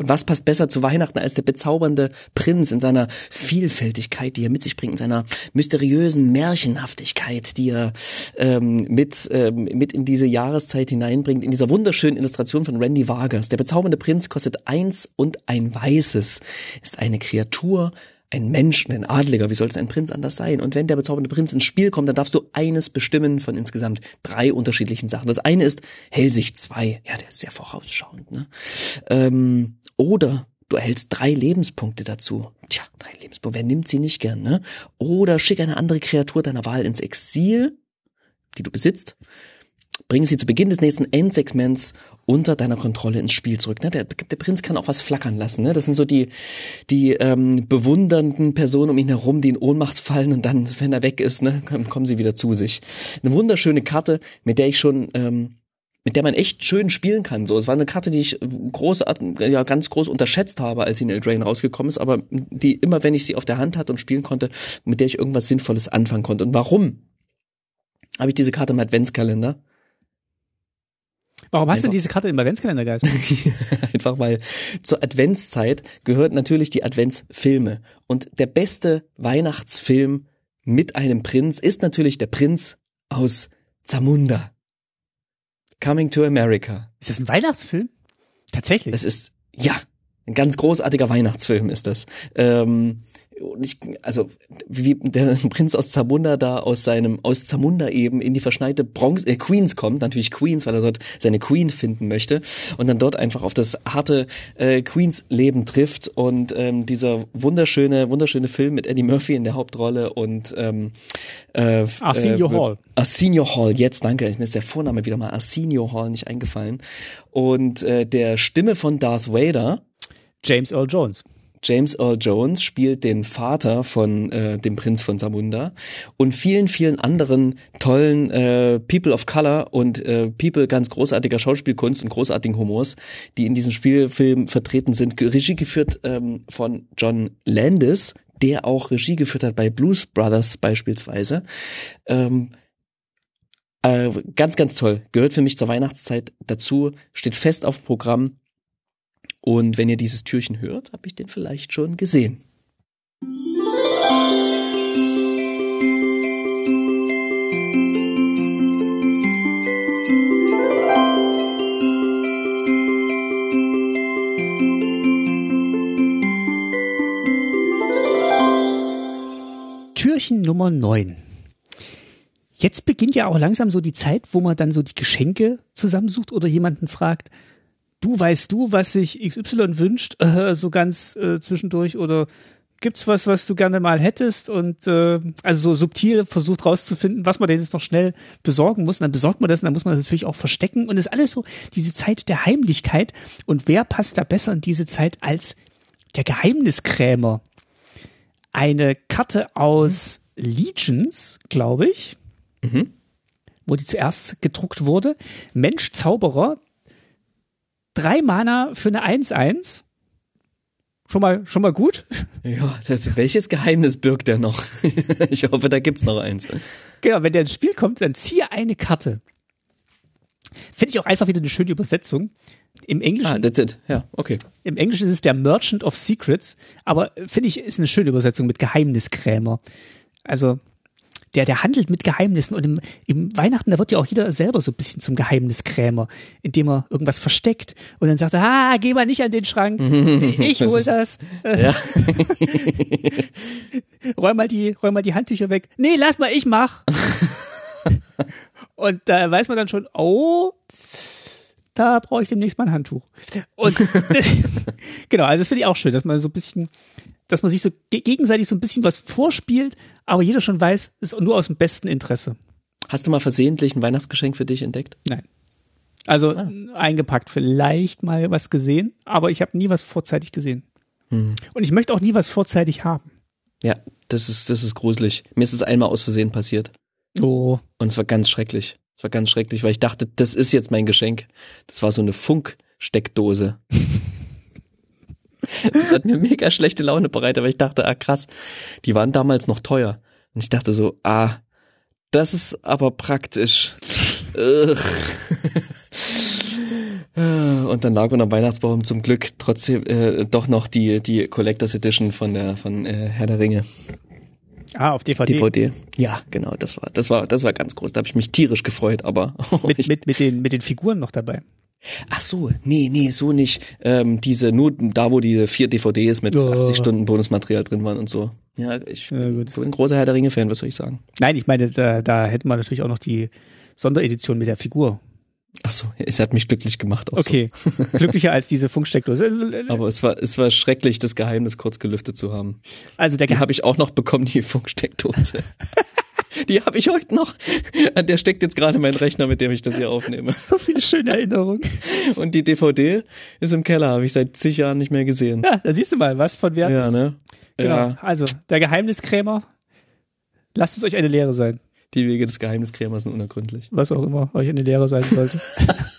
Und was passt besser zu Weihnachten als der bezaubernde Prinz in seiner Vielfältigkeit, die er mit sich bringt, in seiner mysteriösen Märchenhaftigkeit, die er ähm, mit, ähm, mit in diese Jahreszeit hineinbringt, in dieser wunderschönen Illustration von Randy Vargas. Der bezaubernde Prinz kostet eins und ein weißes, ist eine Kreatur, ein Mensch ein Adliger, wie soll es ein Prinz anders sein? Und wenn der bezaubernde Prinz ins Spiel kommt, dann darfst du eines bestimmen von insgesamt drei unterschiedlichen Sachen. Das eine ist Hellsicht 2, ja, der ist sehr vorausschauend, ne? Ähm, oder du erhältst drei Lebenspunkte dazu. Tja, drei Lebenspunkte, wer nimmt sie nicht gern, ne? Oder schick eine andere Kreatur deiner Wahl ins Exil, die du besitzt, bring sie zu Beginn des nächsten Endsegments unter deiner Kontrolle ins Spiel zurück. Ne? Der, der Prinz kann auch was flackern lassen. Ne? Das sind so die, die ähm, bewundernden Personen um ihn herum, die in Ohnmacht fallen und dann, wenn er weg ist, ne, kommen, kommen sie wieder zu sich. Eine wunderschöne Karte, mit der ich schon ähm, mit der man echt schön spielen kann. So, es war eine Karte, die ich groß, ja, ganz groß unterschätzt habe, als sie in Eldraine rausgekommen ist, aber die immer, wenn ich sie auf der Hand hatte und spielen konnte, mit der ich irgendwas Sinnvolles anfangen konnte. Und warum habe ich diese Karte im Adventskalender? Warum hast du Einfach- diese Karte im Adventskalender, Geist? [laughs] Einfach weil zur Adventszeit gehört natürlich die Adventsfilme. Und der beste Weihnachtsfilm mit einem Prinz ist natürlich der Prinz aus Zamunda. Coming to America. Ist das ein Weihnachtsfilm? Tatsächlich. Das ist, ja, ein ganz großartiger Weihnachtsfilm ist das. Ähm, und ich, also, wie der [laughs] Prinz aus Zamunda da aus seinem, aus Zamunda eben in die verschneite Bronx, äh, Queens kommt, natürlich Queens, weil er dort seine Queen finden möchte und dann dort einfach auf das harte äh, Queens-Leben trifft und ähm, dieser wunderschöne, wunderschöne Film mit Eddie Murphy in der Hauptrolle und ähm, äh, Arsenio äh, Hall. Arsenio Hall, jetzt danke, mir ist der Vorname wieder mal Arsenio Hall nicht eingefallen und äh, der Stimme von Darth Vader, James Earl Jones. James Earl Jones spielt den Vater von äh, dem Prinz von Samunda und vielen, vielen anderen tollen äh, People of Color und äh, People ganz großartiger Schauspielkunst und großartigen Humors, die in diesem Spielfilm vertreten sind. Regie geführt ähm, von John Landis, der auch Regie geführt hat bei Blues Brothers beispielsweise. Ähm, äh, ganz, ganz toll. Gehört für mich zur Weihnachtszeit dazu, steht fest auf Programm und wenn ihr dieses Türchen hört, habe ich den vielleicht schon gesehen. Türchen Nummer 9. Jetzt beginnt ja auch langsam so die Zeit, wo man dann so die Geschenke zusammensucht oder jemanden fragt, du weißt du, was sich XY wünscht, äh, so ganz äh, zwischendurch oder gibt's was, was du gerne mal hättest und äh, also so subtil versucht rauszufinden, was man denn jetzt noch schnell besorgen muss. Und dann besorgt man das und dann muss man das natürlich auch verstecken. Und es ist alles so diese Zeit der Heimlichkeit. Und wer passt da besser in diese Zeit als der Geheimniskrämer? Eine Karte aus Legions, glaube ich, mhm. wo die zuerst gedruckt wurde. Mensch Zauberer, drei Mana für eine 1-1. Schon mal, schon mal gut. Ja, das, welches Geheimnis birgt der noch? [laughs] ich hoffe, da gibt's noch eins. Genau, wenn der ins Spiel kommt, dann ziehe eine Karte. Finde ich auch einfach wieder eine schöne Übersetzung. Im Englischen. Ah, that's it. Ja, okay. Im Englischen ist es der Merchant of Secrets, aber finde ich, ist eine schöne Übersetzung mit Geheimniskrämer. Also, der, der handelt mit Geheimnissen und im, im Weihnachten, da wird ja auch jeder selber so ein bisschen zum Geheimniskrämer, indem er irgendwas versteckt und dann sagt er, ah, geh mal nicht an den Schrank, [laughs] ich hol das. Ja. [laughs] räum mal die, räum mal die Handtücher weg. Nee, lass mal, ich mach. [laughs] und da weiß man dann schon, oh, da brauche ich demnächst mal ein Handtuch. Und genau, also das finde ich auch schön, dass man so ein bisschen dass man sich so gegenseitig so ein bisschen was vorspielt, aber jeder schon weiß, ist nur aus dem besten Interesse. Hast du mal versehentlich ein Weihnachtsgeschenk für dich entdeckt? Nein. Also ah. eingepackt, vielleicht mal was gesehen, aber ich habe nie was vorzeitig gesehen. Hm. Und ich möchte auch nie was vorzeitig haben. Ja, das ist, das ist gruselig. Mir ist es einmal aus Versehen passiert. Oh. Und es war ganz schrecklich. Es war ganz schrecklich, weil ich dachte, das ist jetzt mein Geschenk. Das war so eine Funksteckdose. [laughs] Das hat mir mega schlechte Laune bereitet, weil ich dachte, ah krass, die waren damals noch teuer. Und ich dachte so, ah, das ist aber praktisch. [laughs] Und dann lag unter Weihnachtsbaum zum Glück trotzdem äh, doch noch die die Collectors Edition von der von äh, Herr der Ringe. Ah, auf DVD. DVD. Ja, genau, das war das war das war ganz groß. Da habe ich mich tierisch gefreut, aber [laughs] mit, mit mit den mit den Figuren noch dabei. Ach so, nee, nee, so nicht. Ähm, diese, nur da, wo diese vier DVDs mit oh. 80 Stunden Bonusmaterial drin waren und so. Ja, ich ja, bin ein großer Herr der Ringe-Fan, was soll ich sagen? Nein, ich meine, da, da hätten wir natürlich auch noch die Sonderedition mit der Figur. Ach so, es hat mich glücklich gemacht. Auch okay, so. glücklicher als diese Funksteckdose. [laughs] Aber es war, es war schrecklich, das Geheimnis kurz gelüftet zu haben. Also der die habe ich auch noch bekommen, die Funksteckdose. [laughs] Die habe ich heute noch. Der steckt jetzt gerade mein Rechner, mit dem ich das hier aufnehme. So viele schöne Erinnerungen. Und die DVD ist im Keller, habe ich seit zig Jahren nicht mehr gesehen. Ja, da siehst du mal, was von Wert ja, ist. Ne? Genau. Ja. Also, der Geheimniskrämer, lasst es euch eine Lehre sein. Die Wege des Geheimniskrämers sind unergründlich. Was auch immer euch eine Lehre sein sollte. [laughs]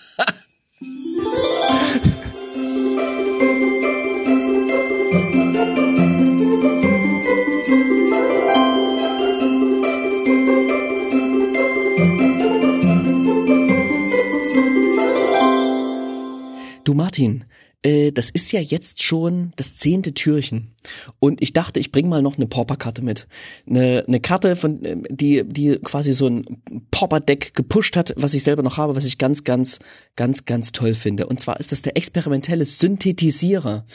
Du Martin, äh, das ist ja jetzt schon das zehnte Türchen. Und ich dachte, ich bringe mal noch eine Pauper-Karte mit. Eine, eine Karte, von, äh, die, die quasi so ein Pauper-Deck gepusht hat, was ich selber noch habe, was ich ganz, ganz, ganz, ganz toll finde. Und zwar ist das der experimentelle Synthetisierer.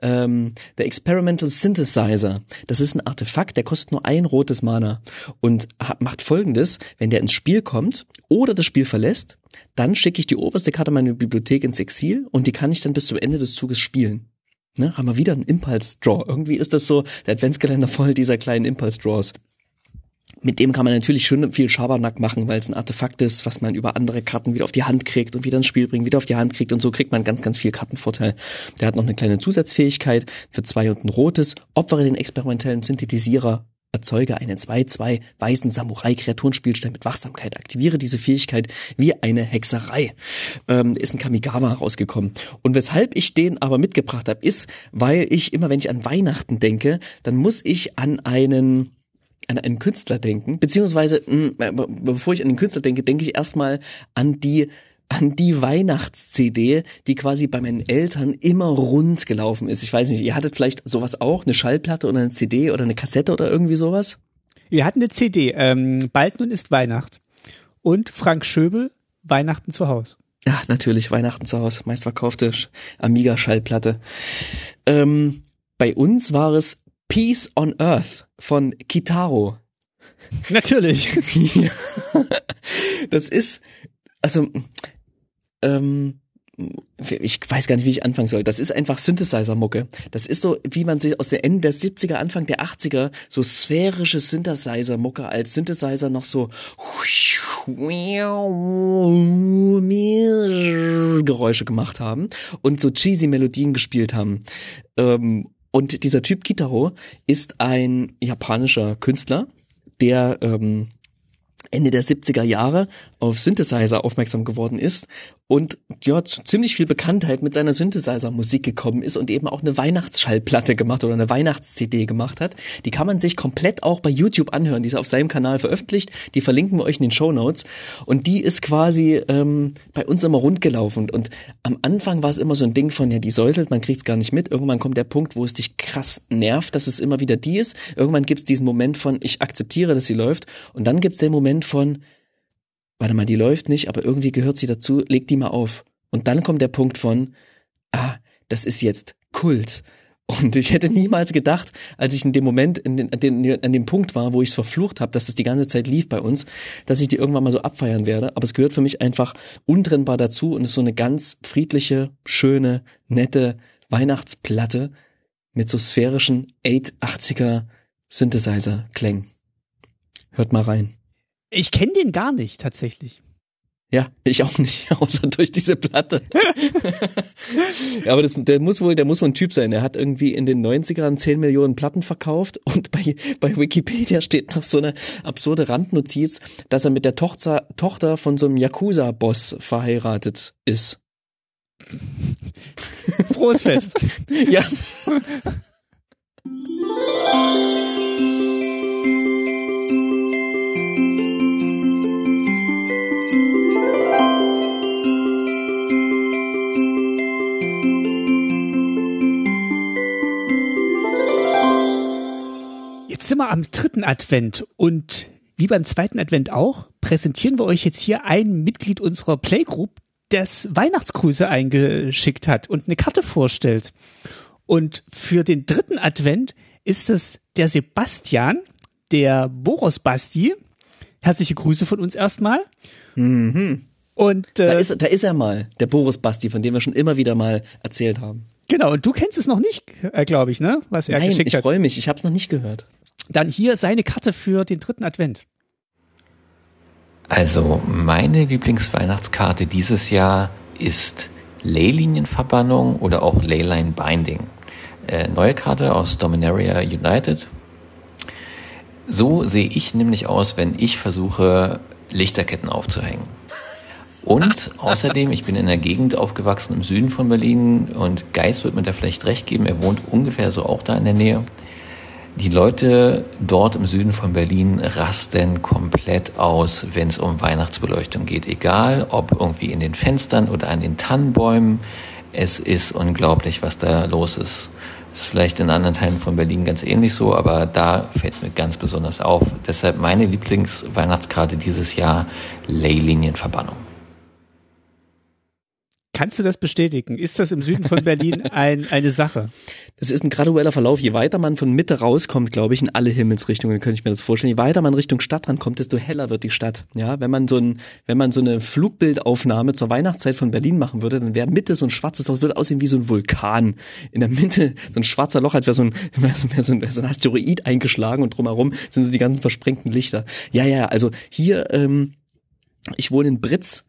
Ähm, der Experimental Synthesizer. Das ist ein Artefakt, der kostet nur ein rotes Mana. Und macht folgendes, wenn der ins Spiel kommt oder das Spiel verlässt, dann schicke ich die oberste Karte meiner Bibliothek ins Exil und die kann ich dann bis zum Ende des Zuges spielen. Ne, haben wir wieder einen Impulse Draw. Irgendwie ist das so der Adventskalender voll dieser kleinen Impulse Draws. Mit dem kann man natürlich schon viel Schabernack machen, weil es ein Artefakt ist, was man über andere Karten wieder auf die Hand kriegt und wieder ins Spiel bringt, wieder auf die Hand kriegt und so kriegt man ganz, ganz viel Kartenvorteil. Der hat noch eine kleine Zusatzfähigkeit für zwei und ein rotes. Opfere den experimentellen Synthetisierer Erzeuge einen 2-2 weißen Samurai-Kreaturenspielstein mit Wachsamkeit. Aktiviere diese Fähigkeit wie eine Hexerei. Ähm, ist ein Kamigawa rausgekommen. Und weshalb ich den aber mitgebracht habe, ist, weil ich immer, wenn ich an Weihnachten denke, dann muss ich an einen an einen Künstler denken, beziehungsweise mh, bevor ich an den Künstler denke, denke ich erstmal an die an die Weihnachts-CD, die quasi bei meinen Eltern immer rund gelaufen ist. Ich weiß nicht, ihr hattet vielleicht sowas auch, eine Schallplatte oder eine CD oder eine Kassette oder irgendwie sowas? Wir hatten eine CD, ähm, Bald nun ist Weihnacht. Und Frank Schöbel, Weihnachten zu Haus. Ja, natürlich, Weihnachten zu Hause, meistverkaufte Amiga-Schallplatte. Ähm, bei uns war es Peace on Earth von Kitaro. Natürlich. [laughs] das ist, also ähm, ich weiß gar nicht, wie ich anfangen soll. Das ist einfach Synthesizer-Mucke. Das ist so, wie man sich aus der Ende der 70er, Anfang der 80er so sphärische Synthesizer-Mucke als Synthesizer noch so Geräusche gemacht haben und so cheesy Melodien gespielt haben. Ähm, und dieser Typ Kitaro ist ein japanischer Künstler, der ähm, Ende der 70er Jahre auf Synthesizer aufmerksam geworden ist und ja zu ziemlich viel Bekanntheit mit seiner Synthesizer-Musik gekommen ist und eben auch eine Weihnachtsschallplatte gemacht oder eine Weihnachts-CD gemacht hat. Die kann man sich komplett auch bei YouTube anhören. Die ist auf seinem Kanal veröffentlicht. Die verlinken wir euch in den Show Notes. Und die ist quasi ähm, bei uns immer rundgelaufen. Und am Anfang war es immer so ein Ding von, ja, die säuselt, man kriegt's gar nicht mit. Irgendwann kommt der Punkt, wo es dich krass nervt, dass es immer wieder die ist. Irgendwann gibt's diesen Moment von, ich akzeptiere, dass sie läuft. Und dann gibt's den Moment von, warte mal, die läuft nicht, aber irgendwie gehört sie dazu, leg die mal auf. Und dann kommt der Punkt von, ah, das ist jetzt Kult. [laughs] Und ich hätte niemals gedacht, als ich in dem Moment, in den, an, an dem Punkt war, wo ich es verflucht habe, dass es die ganze Zeit lief bei uns, dass ich die irgendwann mal so abfeiern werde. Aber es gehört für mich einfach untrennbar dazu und ist so eine ganz friedliche, schöne, nette Weihnachtsplatte mit so sphärischen 880er Synthesizer-Klängen. Hört mal rein. Ich kenne den gar nicht tatsächlich. Ja, ich auch nicht, [laughs] außer durch diese Platte. [laughs] ja, aber das, der muss wohl, der muss wohl ein Typ sein. Er hat irgendwie in den 90ern 10 Millionen Platten verkauft und bei, bei Wikipedia steht noch so eine absurde Randnotiz, dass er mit der Tochter, Tochter von so einem Yakuza-Boss verheiratet ist. Frohes Fest. [laughs] ja. Jetzt sind wir am dritten Advent und wie beim zweiten Advent auch, präsentieren wir euch jetzt hier ein Mitglied unserer Playgroup, das Weihnachtsgrüße eingeschickt hat und eine Karte vorstellt. Und für den dritten Advent ist es der Sebastian, der Boros Basti. Herzliche Grüße von uns erstmal. Mhm. Und äh, Da ist, da ist er mal, der Boris Basti, von dem wir schon immer wieder mal erzählt haben. genau, und du kennst es noch nicht, äh, glaube ich, ne? Was er Nein, geschickt ich hat. freue mich, ich habe es noch nicht gehört. Dann hier seine Karte für den dritten Advent. Also meine Lieblingsweihnachtskarte dieses Jahr ist Leylinienverbannung oder auch Leyline Binding. Äh, neue Karte aus Dominaria United. So sehe ich nämlich aus, wenn ich versuche, Lichterketten aufzuhängen. Und [laughs] außerdem, ich bin in einer Gegend aufgewachsen im Süden von Berlin und Geist wird mir da vielleicht recht geben, er wohnt ungefähr so auch da in der Nähe. Die Leute dort im Süden von Berlin rasten komplett aus, wenn es um Weihnachtsbeleuchtung geht. Egal, ob irgendwie in den Fenstern oder an den Tannenbäumen. Es ist unglaublich, was da los ist. Ist vielleicht in anderen Teilen von Berlin ganz ähnlich so, aber da fällt es mir ganz besonders auf. Deshalb meine Lieblingsweihnachtskarte dieses Jahr, Leylinienverbannung. Kannst du das bestätigen? Ist das im Süden von Berlin [laughs] ein, eine Sache? es ist ein gradueller Verlauf. Je weiter man von Mitte rauskommt, glaube ich, in alle Himmelsrichtungen, könnte ich mir das vorstellen. Je weiter man Richtung Stadt rankommt, desto heller wird die Stadt. Ja, wenn man so ein, wenn man so eine Flugbildaufnahme zur Weihnachtszeit von Berlin machen würde, dann wäre Mitte so ein schwarzes Loch, würde aussehen wie so ein Vulkan. In der Mitte so ein schwarzer Loch, als wäre so ein, [laughs] wäre so ein, wär so ein Asteroid eingeschlagen und drumherum sind so die ganzen versprengten Lichter. Ja, ja, also hier, ähm, ich wohne in Britz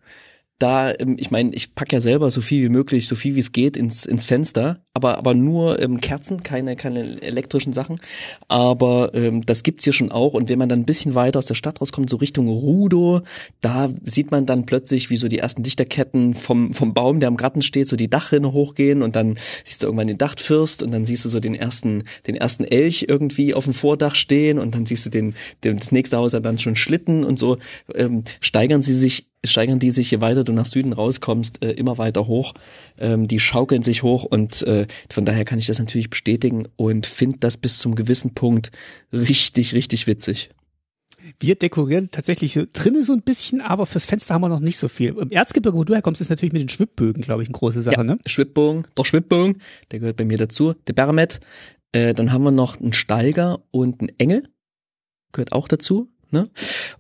da, ähm, ich meine, ich pack ja selber so viel wie möglich, so viel wie es geht ins, ins Fenster, aber, aber nur ähm, Kerzen, keine, keine elektrischen Sachen. Aber ähm, das gibt's hier schon auch. Und wenn man dann ein bisschen weiter aus der Stadt rauskommt, so Richtung Rudo, da sieht man dann plötzlich, wie so die ersten Lichterketten vom, vom Baum, der am Garten steht, so die Dachrinne hochgehen und dann siehst du irgendwann den Dachfürst und dann siehst du so den ersten, den ersten Elch irgendwie auf dem Vordach stehen und dann siehst du den, den das nächste Haus hat dann schon Schlitten und so ähm, steigern sie sich steigern die sich, je weiter du nach Süden rauskommst, äh, immer weiter hoch. Ähm, die schaukeln sich hoch und äh, von daher kann ich das natürlich bestätigen und finde das bis zum gewissen Punkt richtig, richtig witzig. Wir dekorieren tatsächlich so drinnen so ein bisschen, aber fürs Fenster haben wir noch nicht so viel. Im Erzgebirge, wo du herkommst, ist natürlich mit den Schwibbögen, glaube ich, eine große Sache, ja, ne? Schwibbogen, doch Schwibbogen, der gehört bei mir dazu. Der Bermet, äh, dann haben wir noch einen Steiger und einen Engel, gehört auch dazu. Ne?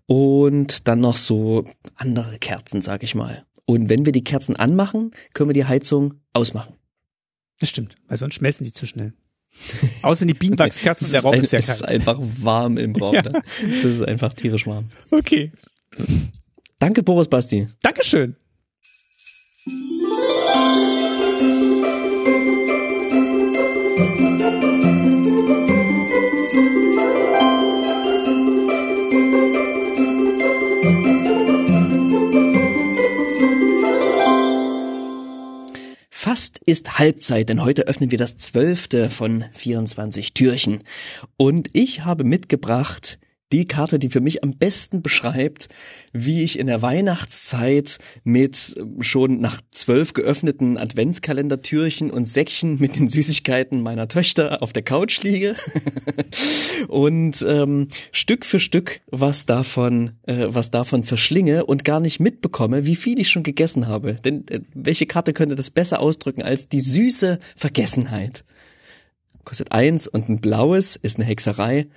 Und dann noch so andere Kerzen, sag ich mal. Und wenn wir die Kerzen anmachen, können wir die Heizung ausmachen. Das stimmt, weil sonst schmelzen die zu schnell. Außer die Bienenwachskerzen, der Raum ist ja Es ist kalt. einfach warm im Raum. Ja. Ne? Das ist einfach tierisch warm. Okay, Danke, Boris Basti. Dankeschön. Fast ist Halbzeit, denn heute öffnen wir das zwölfte von 24 Türchen. Und ich habe mitgebracht die Karte, die für mich am besten beschreibt, wie ich in der Weihnachtszeit mit schon nach zwölf geöffneten Adventskalendertürchen und Säckchen mit den Süßigkeiten meiner Töchter auf der Couch liege [laughs] und ähm, Stück für Stück was davon, äh, was davon verschlinge und gar nicht mitbekomme, wie viel ich schon gegessen habe. Denn äh, welche Karte könnte das besser ausdrücken als die süße Vergessenheit? Kostet eins und ein blaues ist eine Hexerei.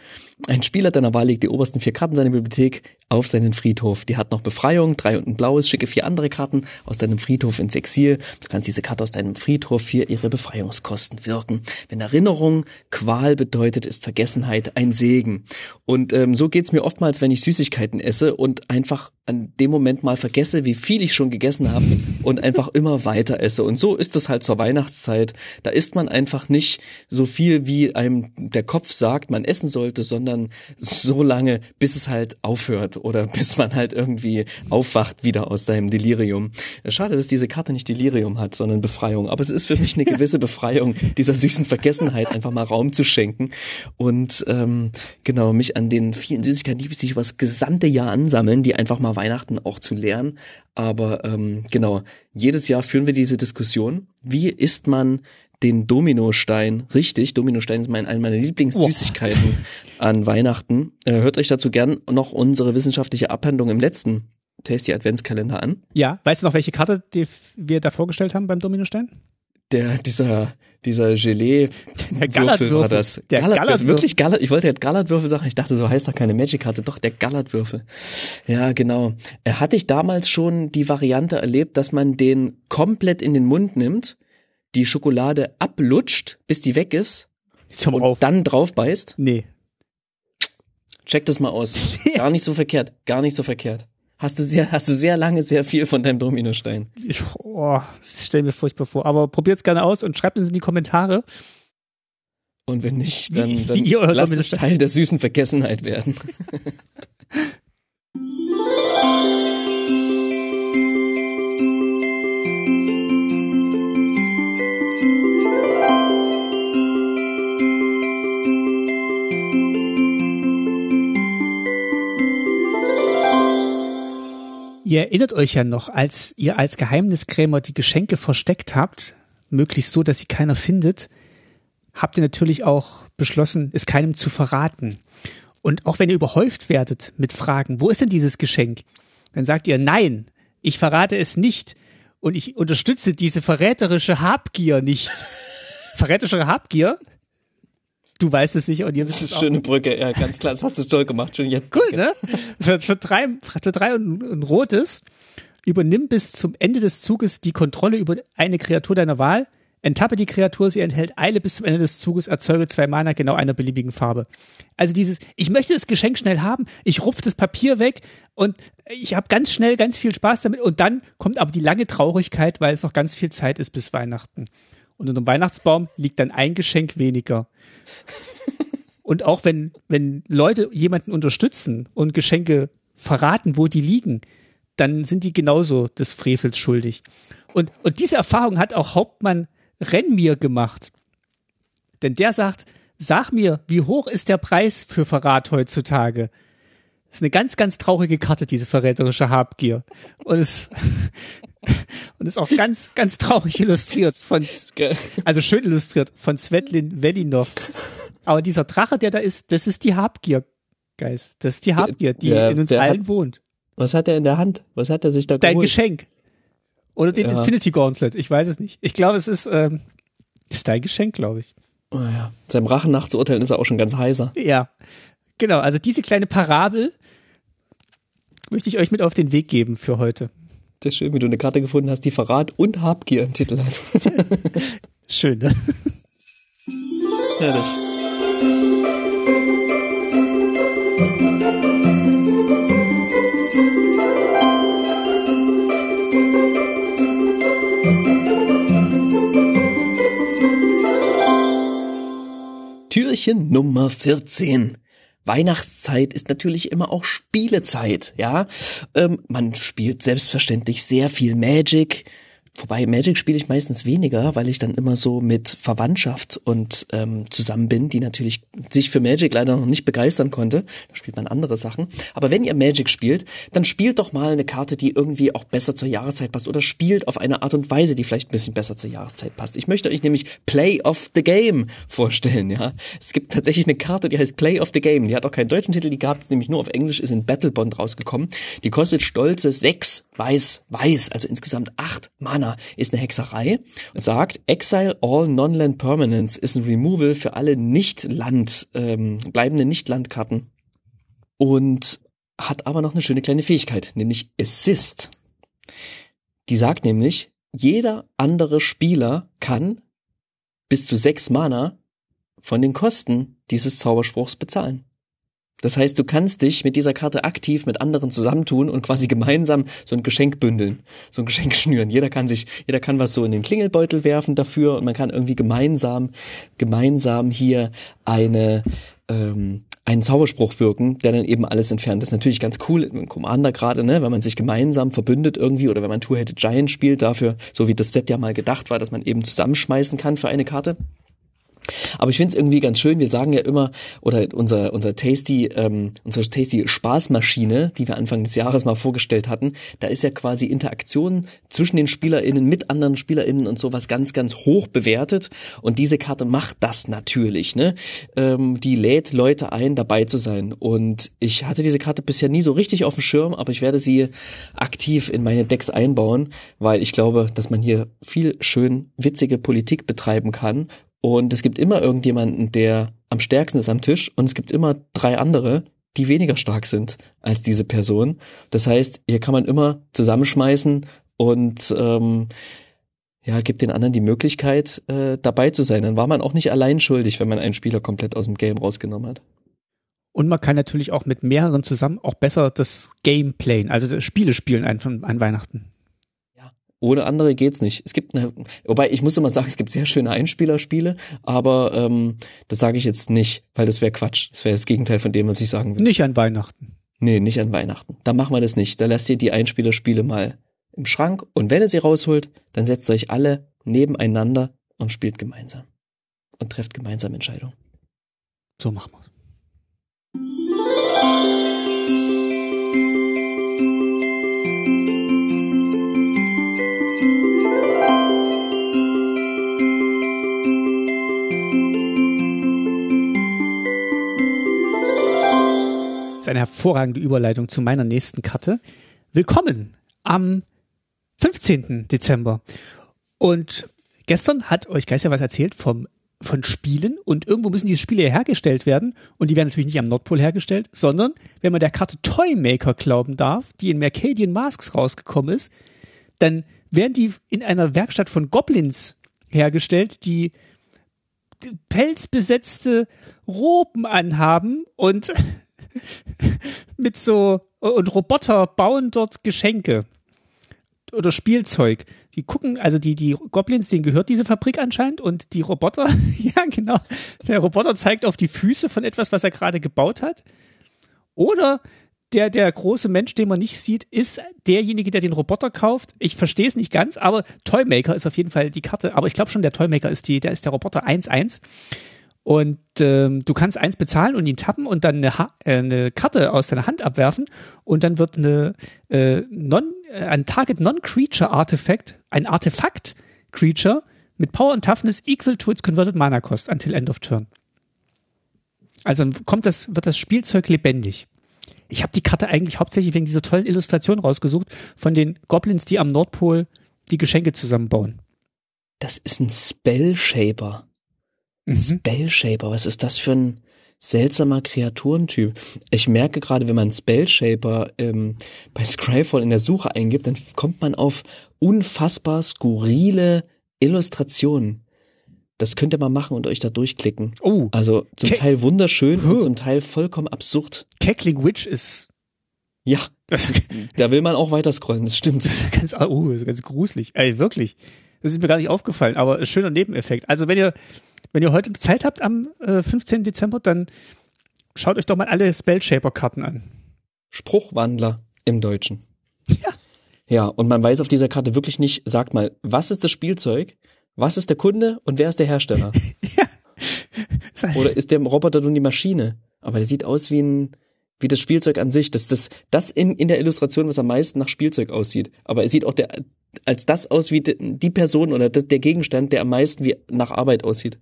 Ein Spieler deiner Wahl legt die obersten vier Karten seiner Bibliothek auf seinen Friedhof. Die hat noch Befreiung, drei und ein blaues. Schicke vier andere Karten aus deinem Friedhof ins Exil. Du kannst diese Karte aus deinem Friedhof für ihre Befreiungskosten wirken. Wenn Erinnerung Qual bedeutet, ist Vergessenheit ein Segen. Und ähm, so geht's mir oftmals, wenn ich Süßigkeiten esse und einfach an dem Moment mal vergesse, wie viel ich schon gegessen habe und einfach immer weiter esse. Und so ist es halt zur Weihnachtszeit. Da isst man einfach nicht so viel, wie einem der Kopf sagt, man essen sollte, sondern so lange, bis es halt aufhört oder [laughs] bis man halt irgendwie aufwacht wieder aus seinem Delirium. Schade, dass diese Karte nicht Delirium hat, sondern Befreiung. Aber es ist für mich eine [laughs] gewisse Befreiung, dieser süßen Vergessenheit einfach mal Raum zu schenken und ähm, genau mich an den vielen Süßigkeiten, die sich über das gesamte Jahr ansammeln, die einfach mal Weihnachten auch zu lernen. Aber ähm, genau, jedes Jahr führen wir diese Diskussion. Wie isst man den Dominostein richtig? Dominostein ist mein, eine meiner Lieblingssüßigkeiten an Weihnachten. Äh, hört euch dazu gern noch unsere wissenschaftliche Abhandlung im letzten Tasty Adventskalender an. Ja, weißt du noch, welche Karte die wir da vorgestellt haben beim Dominostein? Der, dieser, dieser Gelee Der Würfel war das. Der Gallertwürfel. Gallertwürfel. Wirklich Gallert, ich wollte jetzt Gallertwürfel sagen, ich dachte, so heißt doch keine Magic-Karte, doch der Gallertwürfel. Ja, genau. Äh, Hatte ich damals schon die Variante erlebt, dass man den komplett in den Mund nimmt, die Schokolade ablutscht, bis die weg ist mal und auf. dann drauf beißt? Nee. Check das mal aus. [laughs] Gar nicht so verkehrt, gar nicht so verkehrt. Hast du sehr, hast du sehr lange sehr viel von deinem Dominostein. Ich, oh, das stell mir furchtbar vor. Aber probiert's gerne aus und schreibt uns in die Kommentare. Und wenn nicht, dann, dann lasst es Teil der süßen Vergessenheit werden. [laughs] Ihr erinnert euch ja noch, als ihr als Geheimniskrämer die Geschenke versteckt habt, möglichst so, dass sie keiner findet, habt ihr natürlich auch beschlossen, es keinem zu verraten. Und auch wenn ihr überhäuft werdet mit Fragen, wo ist denn dieses Geschenk? Dann sagt ihr, nein, ich verrate es nicht und ich unterstütze diese verräterische Habgier nicht. [laughs] Verräterische Habgier. Du weißt es nicht und ihr wisst Das es ist auch. eine schöne Brücke, ja, ganz klar. Das hast du toll gemacht, schon jetzt. Cool, ne? Für, für drei, für drei und ein rotes. Übernimm bis zum Ende des Zuges die Kontrolle über eine Kreatur deiner Wahl. Enttappe die Kreatur, sie enthält Eile bis zum Ende des Zuges, erzeuge zwei Mana genau einer beliebigen Farbe. Also dieses, ich möchte das Geschenk schnell haben, ich rupf das Papier weg und ich habe ganz schnell ganz viel Spaß damit und dann kommt aber die lange Traurigkeit, weil es noch ganz viel Zeit ist bis Weihnachten. Und unter dem Weihnachtsbaum liegt dann ein Geschenk weniger. Und auch wenn, wenn Leute jemanden unterstützen und Geschenke verraten, wo die liegen, dann sind die genauso des Frevels schuldig. Und, und diese Erfahrung hat auch Hauptmann Renmir gemacht. Denn der sagt, sag mir, wie hoch ist der Preis für Verrat heutzutage? Das ist eine ganz, ganz traurige Karte, diese verräterische Habgier. Und es, und ist auch ganz, ganz traurig illustriert von, also schön illustriert von Svetlin Velinov. Aber dieser Drache, der da ist, das ist die Habgier, Geist. Das ist die Habgier, die Der- in uns der hat- allen wohnt. Was hat er in der Hand? Was hat er sich da Dein geholt? Geschenk. Oder den Ja. Infinity Gauntlet. Ich weiß es nicht. Ich glaube, es ist, ähm, ist dein Geschenk, glaube ich. Oh, ja. Seinem Rachen nachzuurteilen ist er auch schon ganz heiser. Ja. Genau. Also diese kleine Parabel möchte ich euch mit auf den Weg geben für heute. Das ist schön, wie du eine Karte gefunden hast, die Verrat und Habgier im Titel hat. Schön, ne? Herrlich. Türchen Nummer 14. Weihnachtszeit ist natürlich immer auch Spielezeit, ja. Ähm, man spielt selbstverständlich sehr viel Magic. Wobei Magic spiele ich meistens weniger, weil ich dann immer so mit Verwandtschaft und ähm, zusammen bin, die natürlich sich für Magic leider noch nicht begeistern konnte. Da spielt man andere Sachen. Aber wenn ihr Magic spielt, dann spielt doch mal eine Karte, die irgendwie auch besser zur Jahreszeit passt oder spielt auf eine Art und Weise, die vielleicht ein bisschen besser zur Jahreszeit passt. Ich möchte euch nämlich Play of the Game vorstellen, ja. Es gibt tatsächlich eine Karte, die heißt Play of the Game. Die hat auch keinen deutschen Titel, die gab es nämlich nur auf Englisch, ist in Battlebond rausgekommen. Die kostet stolze sechs weiß, weiß, also insgesamt acht Mana, ist eine Hexerei und sagt, Exile all Non-Land Permanents ist ein Removal für alle Nicht-Land, ähm, bleibende Nicht-Landkarten und hat aber noch eine schöne kleine Fähigkeit, nämlich Assist. Die sagt nämlich, jeder andere Spieler kann bis zu sechs Mana von den Kosten dieses Zauberspruchs bezahlen. Das heißt, du kannst dich mit dieser Karte aktiv mit anderen zusammentun und quasi gemeinsam so ein Geschenk bündeln, so ein Geschenk [laughs] schnüren. Jeder kann sich, jeder kann was so in den Klingelbeutel werfen dafür und man kann irgendwie gemeinsam, gemeinsam hier eine, ähm, einen Zauberspruch wirken, der dann eben alles entfernt. Das ist natürlich ganz cool im Commander gerade, ne, wenn man sich gemeinsam verbündet irgendwie oder wenn man Two-Headed Giant spielt, dafür, so wie das Set ja mal gedacht war, dass man eben zusammenschmeißen kann für eine Karte. Aber ich finde es irgendwie ganz schön. Wir sagen ja immer, oder unser, unser Tasty, ähm, unsere Tasty Spaßmaschine, die wir Anfang des Jahres mal vorgestellt hatten, da ist ja quasi Interaktion zwischen den SpielerInnen mit anderen SpielerInnen und sowas ganz, ganz hoch bewertet. Und diese Karte macht das natürlich, ne? Ähm, die lädt Leute ein, dabei zu sein. Und ich hatte diese Karte bisher nie so richtig auf dem Schirm, aber ich werde sie aktiv in meine Decks einbauen, weil ich glaube, dass man hier viel schön witzige Politik betreiben kann und es gibt immer irgendjemanden, der am stärksten ist am Tisch und es gibt immer drei andere, die weniger stark sind als diese Person. Das heißt, hier kann man immer zusammenschmeißen und ähm, ja, gibt den anderen die Möglichkeit, äh, dabei zu sein. Dann war man auch nicht allein schuldig, wenn man einen Spieler komplett aus dem Game rausgenommen hat. Und man kann natürlich auch mit mehreren zusammen auch besser das Game playen, also Spiele spielen an, an Weihnachten. Ohne andere geht's nicht. Es gibt eine, wobei ich muss immer sagen, es gibt sehr schöne Einspielerspiele, aber ähm, das sage ich jetzt nicht, weil das wäre Quatsch. Das wäre das Gegenteil von dem, was ich sagen will. Nicht an Weihnachten. Nee, nicht an Weihnachten. Da machen wir das nicht. Da lasst ihr die Einspielerspiele mal im Schrank und wenn ihr sie rausholt, dann setzt euch alle nebeneinander und spielt gemeinsam. Und trefft gemeinsam Entscheidungen. So machen wir's. Ist eine hervorragende Überleitung zu meiner nächsten Karte. Willkommen am 15. Dezember. Und gestern hat euch Geister was erzählt vom von Spielen und irgendwo müssen diese Spiele hergestellt werden und die werden natürlich nicht am Nordpol hergestellt, sondern wenn man der Karte Toymaker glauben darf, die in Mercadian Masks rausgekommen ist, dann werden die in einer Werkstatt von Goblins hergestellt, die pelzbesetzte Roben anhaben und [laughs] mit so und Roboter bauen dort Geschenke oder Spielzeug. Die gucken, also die, die Goblins, denen gehört diese Fabrik anscheinend und die Roboter, [laughs] ja genau, der Roboter zeigt auf die Füße von etwas, was er gerade gebaut hat. Oder der, der große Mensch, den man nicht sieht, ist derjenige, der den Roboter kauft. Ich verstehe es nicht ganz, aber Toymaker ist auf jeden Fall die Karte. Aber ich glaube schon, der Toymaker ist die, der ist der Roboter 1-1. Und ähm, du kannst eins bezahlen und ihn tappen und dann eine, ha äh, eine Karte aus deiner Hand abwerfen und dann wird eine äh, non, äh, ein Target Non-Creature Artifact, ein Artefakt Creature mit Power und Toughness equal to its converted Mana Cost until end of turn. Also dann kommt das, wird das Spielzeug lebendig. Ich habe die Karte eigentlich hauptsächlich wegen dieser tollen Illustration rausgesucht von den Goblins, die am Nordpol die Geschenke zusammenbauen. Das ist ein Spellshaper. Mhm. Spellshaper, was ist das für ein seltsamer Kreaturentyp? Ich merke gerade, wenn man Spellshaper ähm, bei Scryfall in der Suche eingibt, dann kommt man auf unfassbar skurrile Illustrationen. Das könnt ihr mal machen und euch da durchklicken. Oh. Also zum Ke Teil wunderschön huh. und zum Teil vollkommen absurd. Cackling Witch ist. Ja. da will man auch weiter scrollen, das stimmt. Das ist ganz, oh, ganz gruselig. Ey, wirklich. Das ist mir gar nicht aufgefallen, aber schöner Nebeneffekt. Also wenn ihr, wenn ihr heute Zeit habt am äh, 15. Dezember, dann schaut euch doch mal alle Spellshaper-Karten an. Spruchwandler im Deutschen. Ja. Ja, und man weiß auf dieser Karte wirklich nicht, sagt mal, was ist das Spielzeug, was ist der Kunde und wer ist der Hersteller? [laughs] ja. Oder ist der Roboter nun die Maschine? Aber der sieht aus wie ein, wie das Spielzeug an sich. Das ist das, das in, in der Illustration, was am meisten nach Spielzeug aussieht. Aber er sieht auch der, als das aus wie die Person oder der Gegenstand, der am meisten wie nach Arbeit aussieht.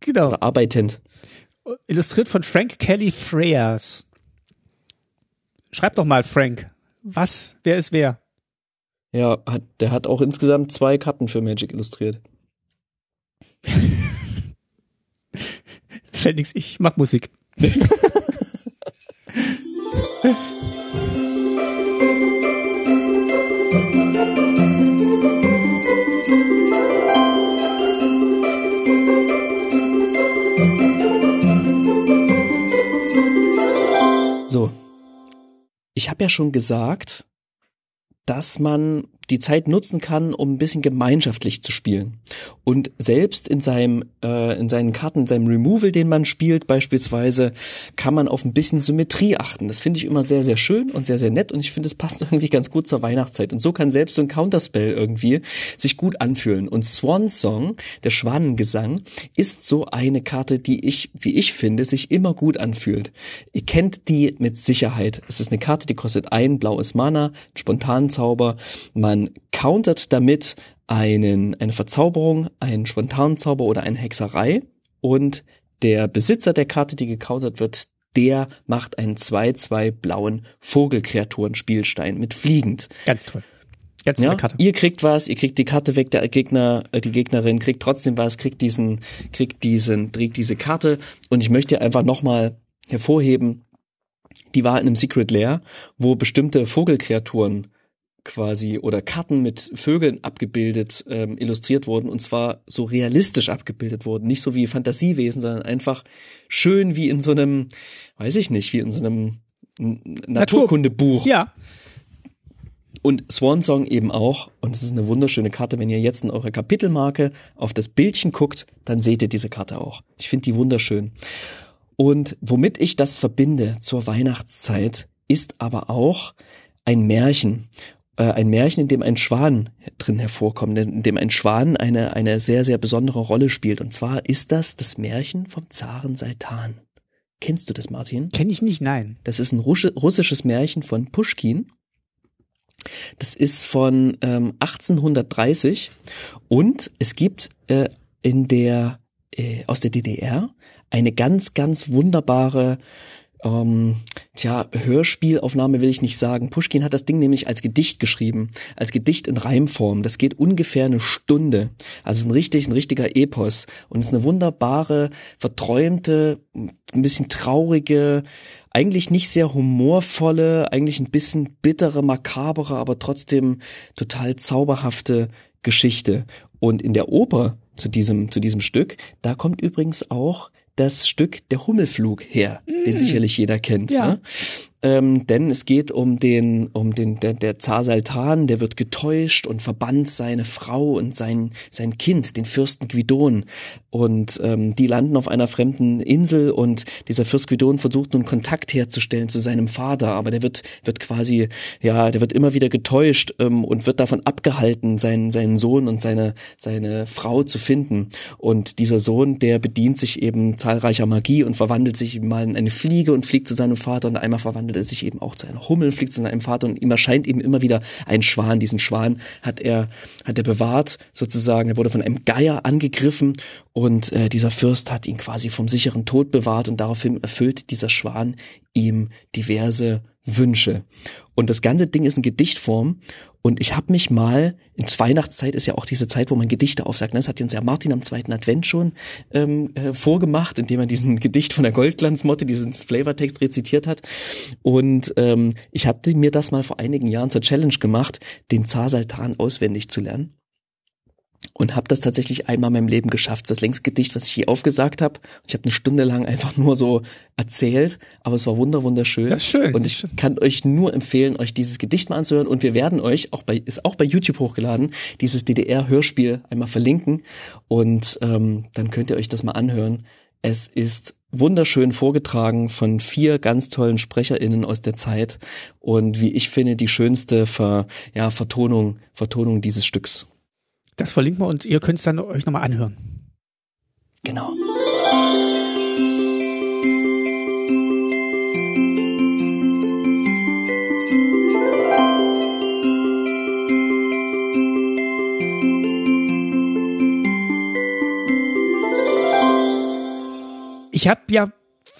Genau. Oder arbeitend. Illustriert von Frank Kelly Freyers. Schreib doch mal, Frank. Was? Wer ist wer? Ja, hat, der hat auch insgesamt zwei Karten für Magic illustriert. [laughs] Felix, ich mach Musik. [laughs] So. Ich habe ja schon gesagt, dass man die Zeit nutzen kann, um ein bisschen gemeinschaftlich zu spielen. Und selbst in seinem, äh, in seinen Karten, in seinem Removal, den man spielt, beispielsweise, kann man auf ein bisschen Symmetrie achten. Das finde ich immer sehr, sehr schön und sehr, sehr nett und ich finde, es passt [laughs] irgendwie ganz gut zur Weihnachtszeit. Und so kann selbst so ein Counterspell irgendwie sich gut anfühlen. Und Swan Song, der Schwanengesang, ist so eine Karte, die ich, wie ich finde, sich immer gut anfühlt. Ihr kennt die mit Sicherheit. Es ist eine Karte, die kostet ein blaues Mana, spontanen Zauber. Man countert damit einen, eine Verzauberung, einen spontanen Zauber oder eine Hexerei und der Besitzer der Karte, die gecountert wird, der macht einen 2-2 blauen Vogelkreaturen-Spielstein mit fliegend. Ganz toll. Ganz tolle ja, Karte. Ihr kriegt was, ihr kriegt die Karte weg, der Gegner, äh, die Gegnerin kriegt trotzdem was, kriegt diesen, kriegt diesen, trägt diese Karte und ich möchte einfach nochmal hervorheben, die war in einem Secret Lair, wo bestimmte Vogelkreaturen quasi oder Karten mit Vögeln abgebildet, ähm, illustriert wurden und zwar so realistisch abgebildet wurden, nicht so wie Fantasiewesen, sondern einfach schön wie in so einem, weiß ich nicht, wie in so einem Naturkundebuch. Ja. Und Swan Song eben auch. Und es ist eine wunderschöne Karte. Wenn ihr jetzt in eurer Kapitelmarke auf das Bildchen guckt, dann seht ihr diese Karte auch. Ich finde die wunderschön. Und womit ich das verbinde zur Weihnachtszeit, ist aber auch ein Märchen äh, ein Märchen, in dem ein Schwan drin hervorkommt, in dem ein Schwan eine, eine sehr, sehr besondere Rolle spielt. Und zwar ist das das Märchen vom Zaren Saitan. Kennst du das, Martin? Kenn ich nicht, nein. Das ist ein russisches Märchen von Pushkin. Das ist von ähm, 1830 und es gibt äh, in der äh, aus der DDR eine ganz, ganz wunderbare ähm, tja, Hörspielaufnahme will ich nicht sagen. Pushkin hat das Ding nämlich als Gedicht geschrieben, als Gedicht in Reimform. Das geht ungefähr eine Stunde. Also ist ein richtig, ein richtiger Epos und es ist eine wunderbare, verträumte, ein bisschen traurige, eigentlich nicht sehr humorvolle, eigentlich ein bisschen bittere, makabere, aber trotzdem total zauberhafte Geschichte. Und in der Oper zu diesem, zu diesem Stück, da kommt übrigens auch das Stück Der Hummelflug her, mm. den sicherlich jeder kennt. Ja. Ne? Ähm, denn es geht um den, um den, der, der Zar Saltan, der wird getäuscht und verbannt seine Frau und sein, sein Kind, den Fürsten Guidon. Und ähm, die landen auf einer fremden Insel und dieser Fürst Guidon versucht nun Kontakt herzustellen zu seinem Vater, aber der wird, wird quasi, ja, der wird immer wieder getäuscht ähm, und wird davon abgehalten, seinen, seinen Sohn und seine, seine Frau zu finden. Und dieser Sohn, der bedient sich eben zahlreicher Magie und verwandelt sich mal in eine Fliege und fliegt zu seinem Vater und einmal verwandelt verwandelt er sich eben auch zu einer Hummel, fliegt zu seinem Vater und ihm erscheint eben immer wieder ein Schwan. Diesen Schwan hat er, hat er bewahrt, sozusagen. Er wurde von einem Geier angegriffen und äh, dieser Fürst hat ihn quasi vom sicheren Tod bewahrt und daraufhin erfüllt dieser Schwan ihm diverse Wünsche. Und das ganze Ding ist in Gedichtform. Und ich habe mich mal, in Weihnachtszeit ist ja auch diese Zeit, wo man Gedichte aufsagt. Ne? Das hat uns ja Martin am zweiten Advent schon ähm, äh, vorgemacht, indem er diesen [laughs] Gedicht von der Goldglanzmotte, diesen Flavortext rezitiert hat. Und ähm, ich habe mir das mal vor einigen Jahren zur Challenge gemacht, den Zar Saltan auswendig zu lernen und habe das tatsächlich einmal in meinem Leben geschafft. Das längste Gedicht, was ich je aufgesagt habe. Ich habe eine Stunde lang einfach nur so erzählt, aber es war wunder wunderschön. Das ist schön. Und ich kann euch nur empfehlen, euch dieses Gedicht mal anzuhören. Und wir werden euch auch bei ist auch bei YouTube hochgeladen dieses DDR-Hörspiel einmal verlinken und ähm, dann könnt ihr euch das mal anhören. Es ist wunderschön vorgetragen von vier ganz tollen SprecherInnen aus der Zeit und wie ich finde die schönste Ver, ja, Vertonung, Vertonung dieses Stücks. Das verlinken wir und ihr könnt es dann euch nochmal anhören. Genau. Ich habe ja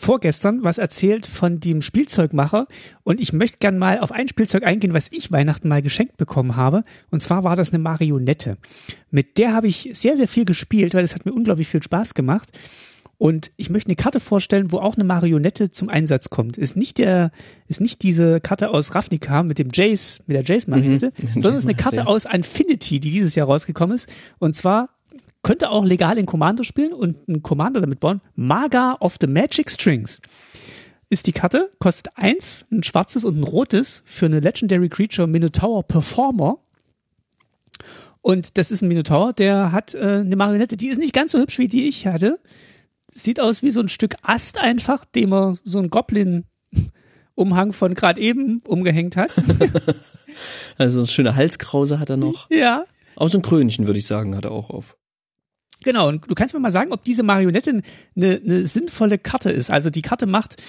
vorgestern was erzählt von dem Spielzeugmacher und ich möchte gern mal auf ein Spielzeug eingehen, was ich Weihnachten mal geschenkt bekommen habe. Und zwar war das eine Marionette. Mit der habe ich sehr, sehr viel gespielt, weil es hat mir unglaublich viel Spaß gemacht. Und ich möchte eine Karte vorstellen, wo auch eine Marionette zum Einsatz kommt. Ist nicht der, ist nicht diese Karte aus Ravnica mit dem Jace, mit der Jace-Marionette, mhm. [laughs] sondern ist eine Karte aus Infinity, die dieses Jahr rausgekommen ist. Und zwar könnte auch legal in Commander spielen und einen Commander damit bauen. Maga of the Magic Strings ist die Karte, kostet eins, ein schwarzes und ein rotes für eine Legendary Creature Minotaur Performer. Und das ist ein Minotaur, der hat äh, eine Marionette, die ist nicht ganz so hübsch wie die ich hatte. Sieht aus wie so ein Stück Ast einfach, dem er so ein Goblin-Umhang von gerade eben umgehängt hat. [laughs] also eine schöne Halskrause hat er noch. Ja. Auch so ein Krönchen, würde ich sagen, hat er auch auf. Genau, und du kannst mir mal sagen, ob diese Marionette eine, eine sinnvolle Karte ist. Also die Karte macht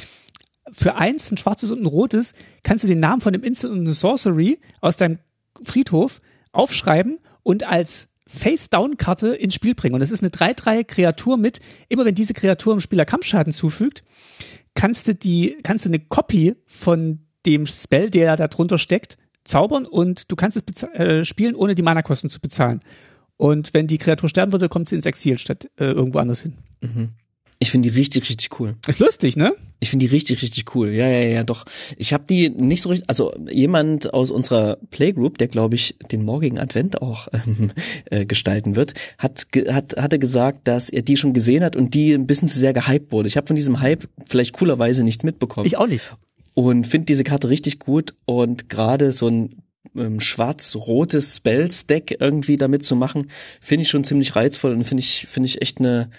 für eins, ein schwarzes und ein rotes, kannst du den Namen von dem Instant und eine Sorcery aus deinem Friedhof aufschreiben und als Face-Down-Karte ins Spiel bringen. Und das ist eine 3-3-Kreatur mit, immer wenn diese Kreatur im Spieler Kampfschaden zufügt, kannst du die, kannst du eine Copy von dem Spell, der da drunter steckt, zaubern und du kannst es äh, spielen, ohne die Mana-Kosten zu bezahlen. Und wenn die Kreatur sterben würde, kommt sie ins Exil statt äh, irgendwo anders hin. Mhm. Ich finde die richtig, richtig cool. Ist lustig, ne? Ich finde die richtig, richtig cool. Ja, ja, ja, doch. Ich habe die nicht so richtig, also jemand aus unserer Playgroup, der glaube ich den morgigen Advent auch [laughs] ähm, äh, gestalten wird, hat, hat hatte gesagt, dass er die schon gesehen hat und die ein bisschen zu sehr gehypt wurde. Ich habe von diesem Hype vielleicht coolerweise nichts mitbekommen. Ich auch nicht. Und finde diese Karte richtig gut und gerade so ein ähm, schwarz-rotes Spells-Deck irgendwie damit zu machen, finde ich schon ziemlich reizvoll und finde ich, finde ich echt eine,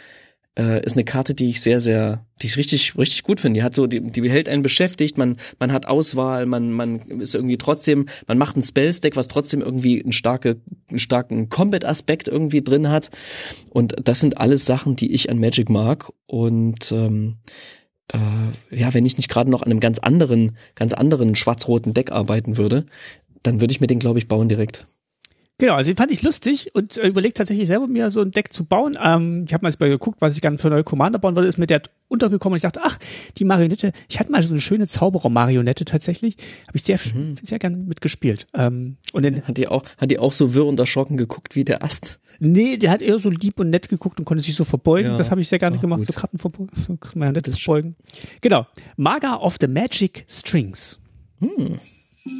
äh, ist eine Karte, die ich sehr, sehr, die ich richtig, richtig gut finde. Die hat so, die, die hält einen beschäftigt, man, man hat Auswahl, man, man ist irgendwie trotzdem, man macht ein Spells-Deck, was trotzdem irgendwie einen, starke, einen starken Combat-Aspekt irgendwie drin hat. Und das sind alles Sachen, die ich an Magic mag. Und ähm, äh, ja, wenn ich nicht gerade noch an einem ganz anderen, ganz anderen schwarz-roten Deck arbeiten würde, dann würde ich mir den, glaube ich, bauen direkt. Genau, also den fand ich lustig und äh, überlegt tatsächlich selber mir so ein Deck zu bauen. Ähm, ich habe mal jetzt mal geguckt, was ich gerne für neue Commander bauen würde, ist mir der untergekommen und ich dachte, ach, die Marionette, ich hatte mal so eine schöne Zauberer-Marionette tatsächlich, habe ich sehr, mhm. sehr gern mitgespielt. Ähm, und dann, hat die auch, hat die auch so wirr und erschrocken geguckt wie der Ast? Nee, der hat eher so lieb und nett geguckt und konnte sich so verbeugen. Ja. Das habe ich sehr gerne ach, gemacht, gut. so Karten verbeugen, so Marionettes verbeugen. Genau, Maga of the Magic Strings. Hm. Heute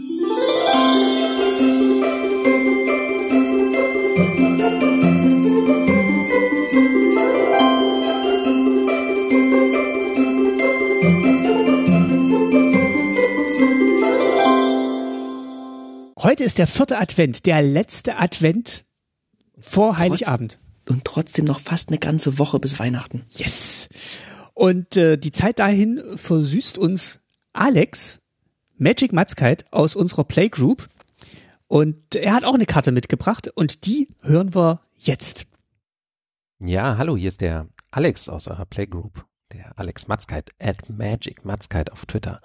ist der vierte Advent, der letzte Advent vor Heiligabend. und trotzdem noch fast eine ganze Woche bis Weihnachten. Yes. Und äh, die Zeit dahin versüßt uns Alex Magic Matzkeit aus unserer Playgroup. Und er hat auch eine Karte mitgebracht und die hören wir jetzt. Ja, hallo, hier ist der Alex aus eurer Playgroup, der Alex Matzkeit, at Magic Matzkeit auf Twitter.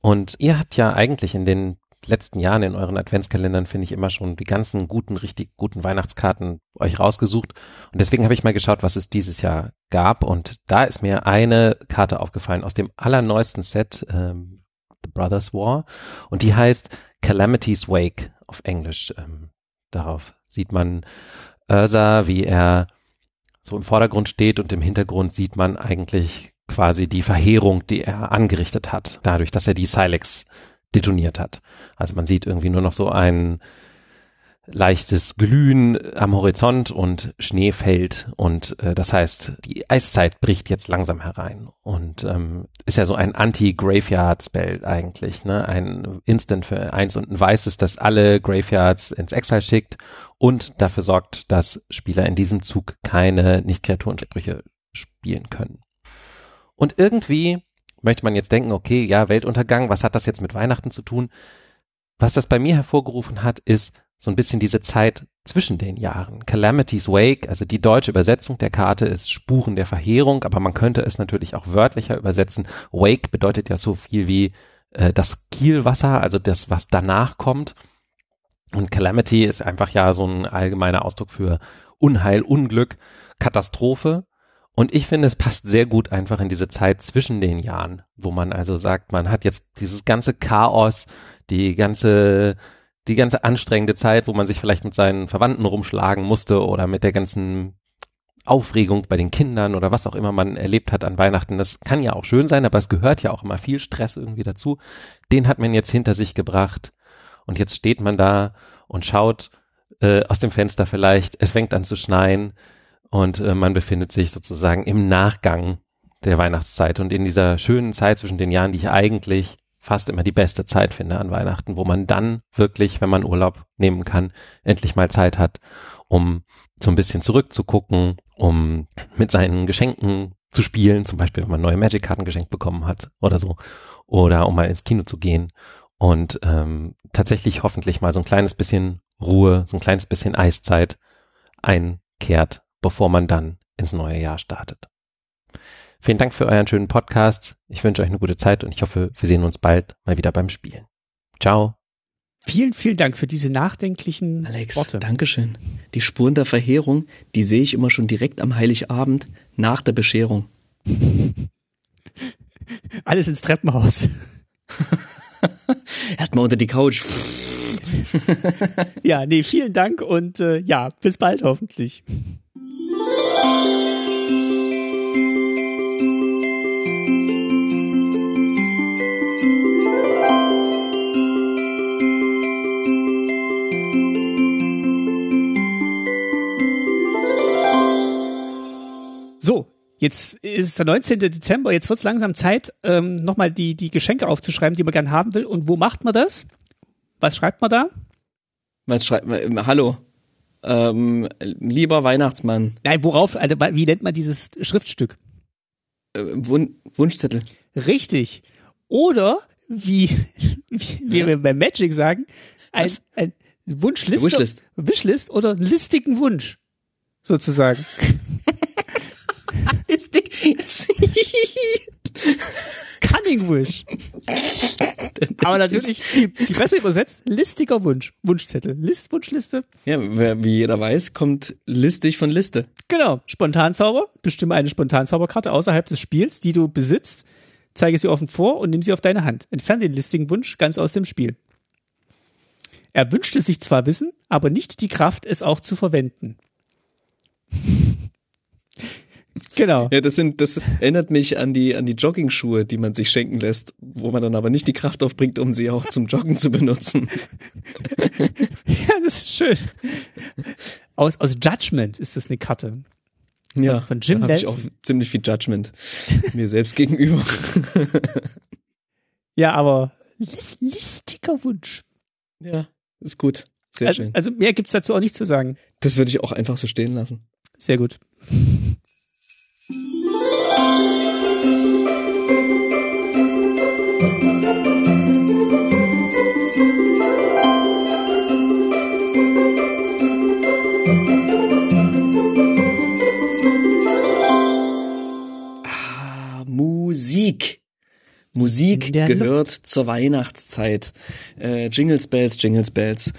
Und ihr habt ja eigentlich in den letzten Jahren in euren Adventskalendern, finde ich, immer schon die ganzen guten, richtig guten Weihnachtskarten euch rausgesucht. Und deswegen habe ich mal geschaut, was es dieses Jahr gab. Und da ist mir eine Karte aufgefallen aus dem allerneuesten Set, ähm, The Brothers War. Und die heißt Calamity's Wake auf Englisch. Ähm, darauf sieht man Ursa, wie er so im Vordergrund steht und im Hintergrund sieht man eigentlich quasi die Verheerung, die er angerichtet hat, dadurch, dass er die Silex detoniert hat. Also man sieht irgendwie nur noch so ein leichtes Glühen am Horizont und Schnee fällt und äh, das heißt, die Eiszeit bricht jetzt langsam herein und ähm, ist ja so ein Anti-Graveyard-Spell eigentlich, ne? Ein Instant für eins und ein weißes, das alle Graveyards ins Exile schickt und dafür sorgt, dass Spieler in diesem Zug keine Nicht-Kreaturensprüche spielen können. Und irgendwie möchte man jetzt denken, okay, ja, Weltuntergang, was hat das jetzt mit Weihnachten zu tun? Was das bei mir hervorgerufen hat, ist so ein bisschen diese Zeit zwischen den Jahren. Calamity's Wake, also die deutsche Übersetzung der Karte ist Spuren der Verheerung, aber man könnte es natürlich auch wörtlicher übersetzen. Wake bedeutet ja so viel wie äh, das Kielwasser, also das, was danach kommt. Und Calamity ist einfach ja so ein allgemeiner Ausdruck für Unheil, Unglück, Katastrophe. Und ich finde, es passt sehr gut einfach in diese Zeit zwischen den Jahren, wo man also sagt, man hat jetzt dieses ganze Chaos, die ganze, die ganze anstrengende Zeit, wo man sich vielleicht mit seinen Verwandten rumschlagen musste oder mit der ganzen Aufregung bei den Kindern oder was auch immer man erlebt hat an Weihnachten. Das kann ja auch schön sein, aber es gehört ja auch immer viel Stress irgendwie dazu. Den hat man jetzt hinter sich gebracht und jetzt steht man da und schaut äh, aus dem Fenster vielleicht, es fängt an zu schneien, und äh, man befindet sich sozusagen im Nachgang der Weihnachtszeit und in dieser schönen Zeit zwischen den Jahren, die ich eigentlich fast immer die beste Zeit finde an Weihnachten, wo man dann wirklich, wenn man Urlaub nehmen kann, endlich mal Zeit hat, um so ein bisschen zurückzugucken, um mit seinen Geschenken zu spielen, zum Beispiel, wenn man neue Magic-Karten geschenkt bekommen hat oder so, oder um mal ins Kino zu gehen und ähm, tatsächlich hoffentlich mal so ein kleines bisschen Ruhe, so ein kleines bisschen Eiszeit einkehrt bevor man dann ins neue Jahr startet. Vielen Dank für euren schönen Podcast. Ich wünsche euch eine gute Zeit und ich hoffe, wir sehen uns bald mal wieder beim Spielen. Ciao. Vielen, vielen Dank für diese nachdenklichen Alex, Worte. Dankeschön. Die Spuren der Verheerung, die sehe ich immer schon direkt am Heiligabend nach der Bescherung. [laughs] Alles ins Treppenhaus. [laughs] Erstmal unter die Couch. [laughs] ja, nee, vielen Dank und äh, ja, bis bald hoffentlich. Jetzt ist der 19. Dezember, jetzt wird es langsam Zeit, ähm, nochmal die, die Geschenke aufzuschreiben, die man gern haben will. Und wo macht man das? Was schreibt man da? Was schreibt man? Hallo? Ähm, lieber Weihnachtsmann. Nein, worauf, also, wie nennt man dieses Schriftstück? Äh, Wun Wunschzettel. Richtig. Oder, wie, [laughs] wie, wie ja. wir bei Magic sagen, ein, ein Wunschliste, Wishlist. Wishlist oder listigen Wunsch, sozusagen. [laughs] [laughs] Cunning Wish. Aber natürlich, die, die Presse übersetzt, listiger Wunsch. Wunschzettel. List, Wunschliste. Ja, wie jeder weiß, kommt listig von Liste. Genau. Spontanzauber. Bestimme eine Spontanzauberkarte außerhalb des Spiels, die du besitzt. Zeige sie offen vor und nimm sie auf deine Hand. Entferne den listigen Wunsch ganz aus dem Spiel. Er wünschte sich zwar Wissen, aber nicht die Kraft, es auch zu verwenden. Genau. Ja, das sind, das erinnert mich an die, an die Jogging-Schuhe, die man sich schenken lässt, wo man dann aber nicht die Kraft aufbringt, um sie auch zum Joggen zu benutzen. [laughs] Ja, das ist schön. Aus, aus Judgment ist das eine Karte. Ja, von Jim da hab ich auch ziemlich viel Judgment mir selbst gegenüber. [laughs] Ja, aber list, listiger Wunsch. Ja, ist gut. Sehr Also, schön. also mehr gibt's dazu auch nicht zu sagen. Das würde ich auch einfach so stehen lassen. Sehr gut. Ah, Musik. Musik Der gehört zur Weihnachtszeit. Äh, Jingles Bells, Jingles Bells.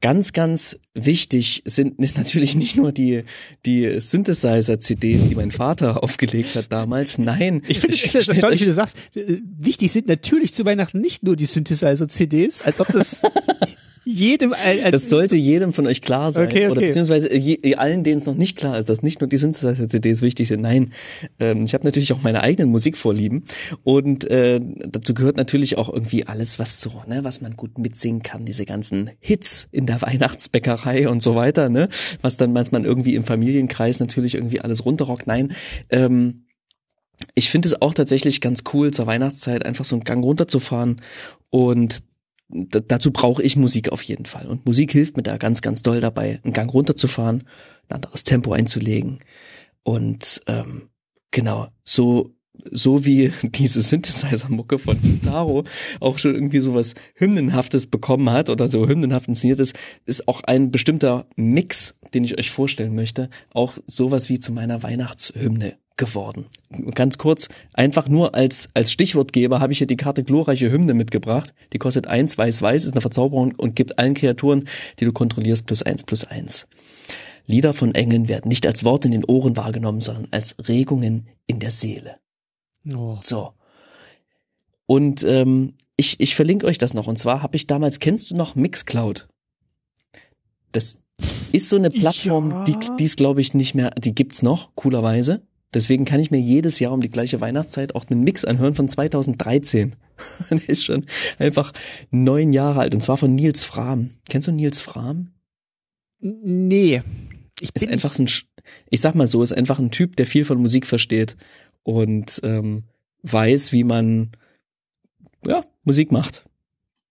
Ganz, ganz wichtig sind [laughs] natürlich nicht nur die, die Synthesizer-CDs, die mein Vater [laughs] aufgelegt hat damals. Nein. Ich finde stellt erstaunlich, wie du sagst. äh, Wichtig sind natürlich zu Weihnachten nicht nur die Synthesizer-CDs, als ob das [laughs] jedem ein, ein, Das sollte jedem von euch klar sein. Okay, okay. Oder beziehungsweise je, allen, denen es noch nicht klar ist, dass nicht nur die Synthesizer-CDs wichtig sind. Nein, ähm, ich habe natürlich auch meine eigenen Musikvorlieben. Und äh, dazu gehört natürlich auch irgendwie alles, was so, ne, was man gut mitsingen kann, diese ganzen Hits in der Weihnachtsbäckerei und so weiter, ne? Was dann manchmal irgendwie im Familienkreis natürlich irgendwie alles runterrockt. Nein. Ähm, ich finde es auch tatsächlich ganz cool, zur Weihnachtszeit einfach so einen Gang runterzufahren und dazu brauche ich Musik auf jeden Fall. Und Musik hilft mir da ganz, ganz doll dabei, einen Gang runterzufahren, ein anderes Tempo einzulegen. Und ähm, genau, so, so wie [laughs] diese Synthesizer-Mucke von Taro auch schon irgendwie sowas Hymnenhaftes bekommen hat oder so hymnenhaft inszeniert ist, ist auch ein bestimmter Mix, den ich euch vorstellen möchte, auch sowas wie zu meiner Weihnachtshymne geworden. Ganz kurz, einfach nur als, als Stichwortgeber habe ich hier die Karte glorreiche Hymne mitgebracht. Die kostet eins, weiß, weiß, ist eine Verzauberung und gibt allen Kreaturen, die du kontrollierst, plus eins, plus eins. Lieder von Engeln werden nicht als Worte in den Ohren wahrgenommen, sondern als Regungen in der Seele. oh, So. Und ähm, ich, ich verlinke euch das noch. Und zwar habe ich damals, kennst du noch Mixcloud? Das ist so eine Plattform, Ja. die die ist glaube ich nicht mehr, die gibt's noch, coolerweise. Deswegen kann ich mir jedes Jahr um die gleiche Weihnachtszeit auch einen Mix anhören von 2013. [laughs] Der ist schon einfach neun Jahre alt und zwar von Nils Fram. Kennst du Nils Fram? nee. Ich Ist einfach so ein, ich sag mal so, ist einfach ein Typ, der viel von Musik versteht und ähm, weiß, wie man ja Musik macht.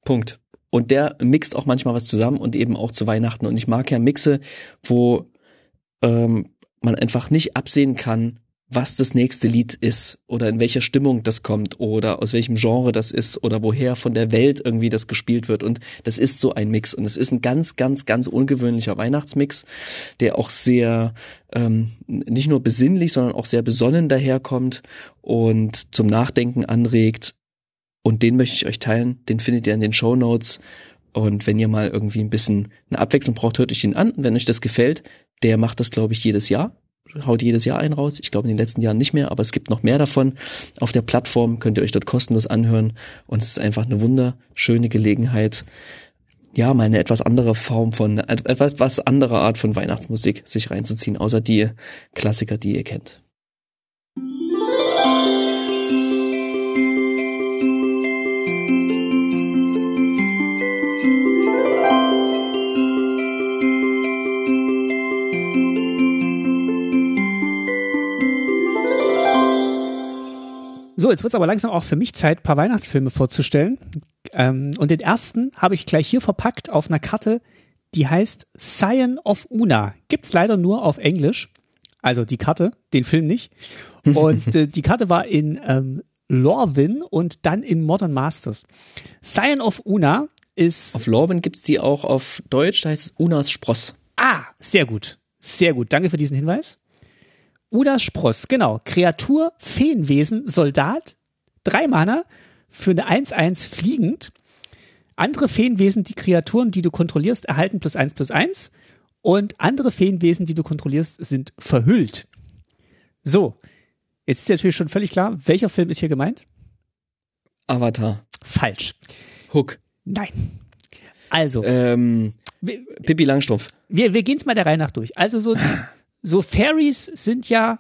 Punkt. Und der mixt auch manchmal was zusammen und eben auch zu Weihnachten. Und ich mag ja Mixe, wo ähm, man einfach nicht absehen kann, was das nächste Lied ist oder in welcher Stimmung das kommt oder aus welchem Genre das ist oder woher von der Welt irgendwie das gespielt wird. Und das ist so ein Mix. Und es ist ein ganz, ganz, ganz ungewöhnlicher Weihnachtsmix, der auch sehr ähm, nicht nur besinnlich, sondern auch sehr besonnen daherkommt und zum Nachdenken anregt. Und den möchte ich euch teilen. Den findet ihr in den Show Notes. Und wenn ihr mal irgendwie ein bisschen eine Abwechslung braucht, hört euch den an. Und wenn euch das gefällt, der macht das, glaube ich, jedes Jahr. Haut jedes Jahr einen raus. Ich glaube in den letzten Jahren nicht mehr, aber es gibt noch mehr davon. Auf der Plattform könnt ihr euch dort kostenlos anhören. Und es ist einfach eine wunderschöne Gelegenheit, ja, mal eine etwas andere Form von, etwas was andere Art von Weihnachtsmusik sich reinzuziehen, außer die Klassiker, die ihr kennt. So, jetzt wird es aber langsam auch für mich Zeit, ein paar Weihnachtsfilme vorzustellen. Ähm, und den ersten habe ich gleich hier verpackt auf einer Karte, die heißt Scion of Una. Gibt's leider nur auf Englisch. Also die Karte, den Film nicht. Und [laughs] äh, die Karte war in ähm, Lorwyn und dann in Modern Masters. Scion of Una ist Auf Lorben gibt's die auch auf Deutsch, da heißt es Unas Spross. Ah, sehr gut. Sehr gut. Danke für diesen Hinweis. Udas Spross, genau. Kreatur, Feenwesen, Soldat, drei Mana, für eine 1-1 fliegend. Andere Feenwesen, die Kreaturen, die du kontrollierst, erhalten plus 1 plus 1. Und andere Feenwesen, die du kontrollierst, sind verhüllt. So, jetzt ist natürlich schon völlig klar, welcher Film ist hier gemeint? Avatar. Falsch. Hook. Nein. Also, Ähm, Pippi Langstrumpf. wir, wir gehen es mal der Reihe nach durch. Also so, [laughs] so Fairies sind ja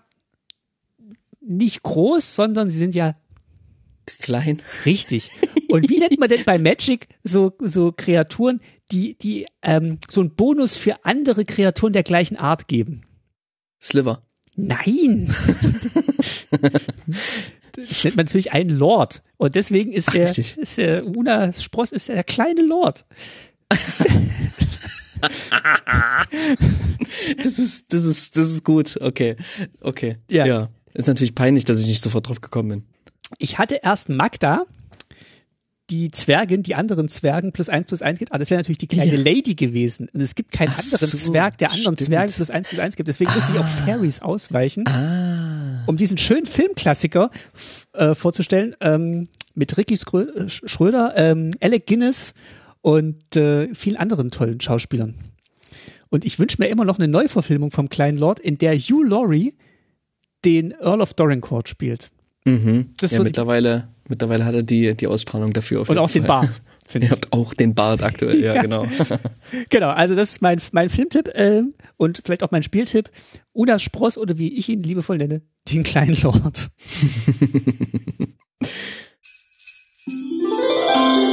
nicht groß, sondern sie sind ja Klein. richtig. Und wie nennt man denn bei Magic so, so Kreaturen, die, die ähm, so einen Bonus für andere Kreaturen der gleichen Art geben? Sliver. Nein. Das nennt man natürlich einen Lord. Und deswegen ist der, Richtig. ist der Una Spross ist der kleine Lord. [laughs] [laughs] Das ist, das ist, das ist gut. Okay. Okay. Ja. ja. Ist natürlich peinlich, dass ich nicht sofort drauf gekommen bin. Ich hatte erst Magda, die Zwergin, die anderen Zwergen plus eins plus eins gibt, aber das wäre natürlich die kleine Ja. Lady gewesen. Und es gibt keinen Ach anderen so, Zwerg, der anderen stimmt. Zwergen plus eins plus eins gibt. Deswegen musste ich auf Fairies ausweichen, Ah. um diesen schönen Filmklassiker äh, vorzustellen, ähm, mit Ricky Schrö Sch- Schröder, ähm, Alec Guinness und äh, vielen anderen tollen Schauspielern. Und ich wünsche mir immer noch eine Neuverfilmung vom kleinen Lord, in der Hugh Laurie den Earl of Dorincourt spielt. Mhm. Das ja, mittlerweile, mittlerweile hat er die, die Ausstrahlung dafür. Auf Und auch den Fall. Bart, finde Er ich. hat auch den Bart aktuell, ja, [laughs] Ja. genau. [laughs] Genau, also das ist mein, mein Filmtipp ähm, und vielleicht auch mein Spieltipp. Unas Spross oder wie ich ihn liebevoll nenne, den kleinen Lord. [laughs]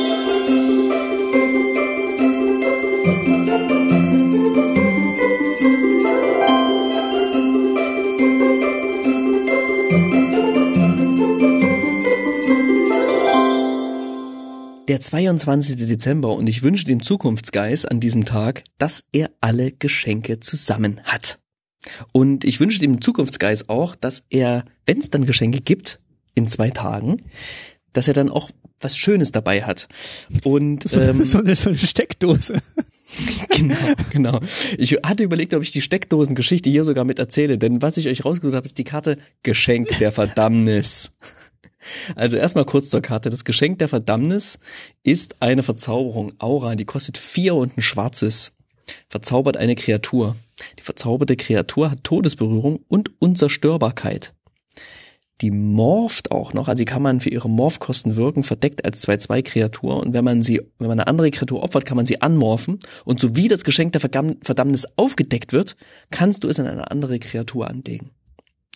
Der 22. Dezember und ich wünsche dem Zukunftsgeist an diesem Tag, dass er alle Geschenke zusammen hat. Und ich wünsche dem Zukunftsgeist auch, dass er, wenn es dann Geschenke gibt, in zwei Tagen, dass er dann auch was Schönes dabei hat. Und So, ähm, [laughs] so, eine, so eine Steckdose. [laughs] genau, genau. Ich hatte überlegt, ob ich die Steckdosengeschichte hier sogar mit erzähle, denn was ich euch rausgesucht habe, ist die Karte Geschenk der Verdammnis. Also erstmal kurz zur Karte. Das Geschenk der Verdammnis ist eine Verzauberung, Aura, die kostet vier und ein schwarzes. Verzaubert eine Kreatur. Die verzauberte Kreatur hat Todesberührung und Unzerstörbarkeit. Die morpht auch noch, also die kann man für ihre Morphkosten wirken, verdeckt als 2-2-Kreatur. Und wenn man sie, wenn man eine andere Kreatur opfert, kann man sie anmorphen. Und so wie das Geschenk der Verdammnis aufgedeckt wird, kannst du es an eine andere Kreatur anlegen.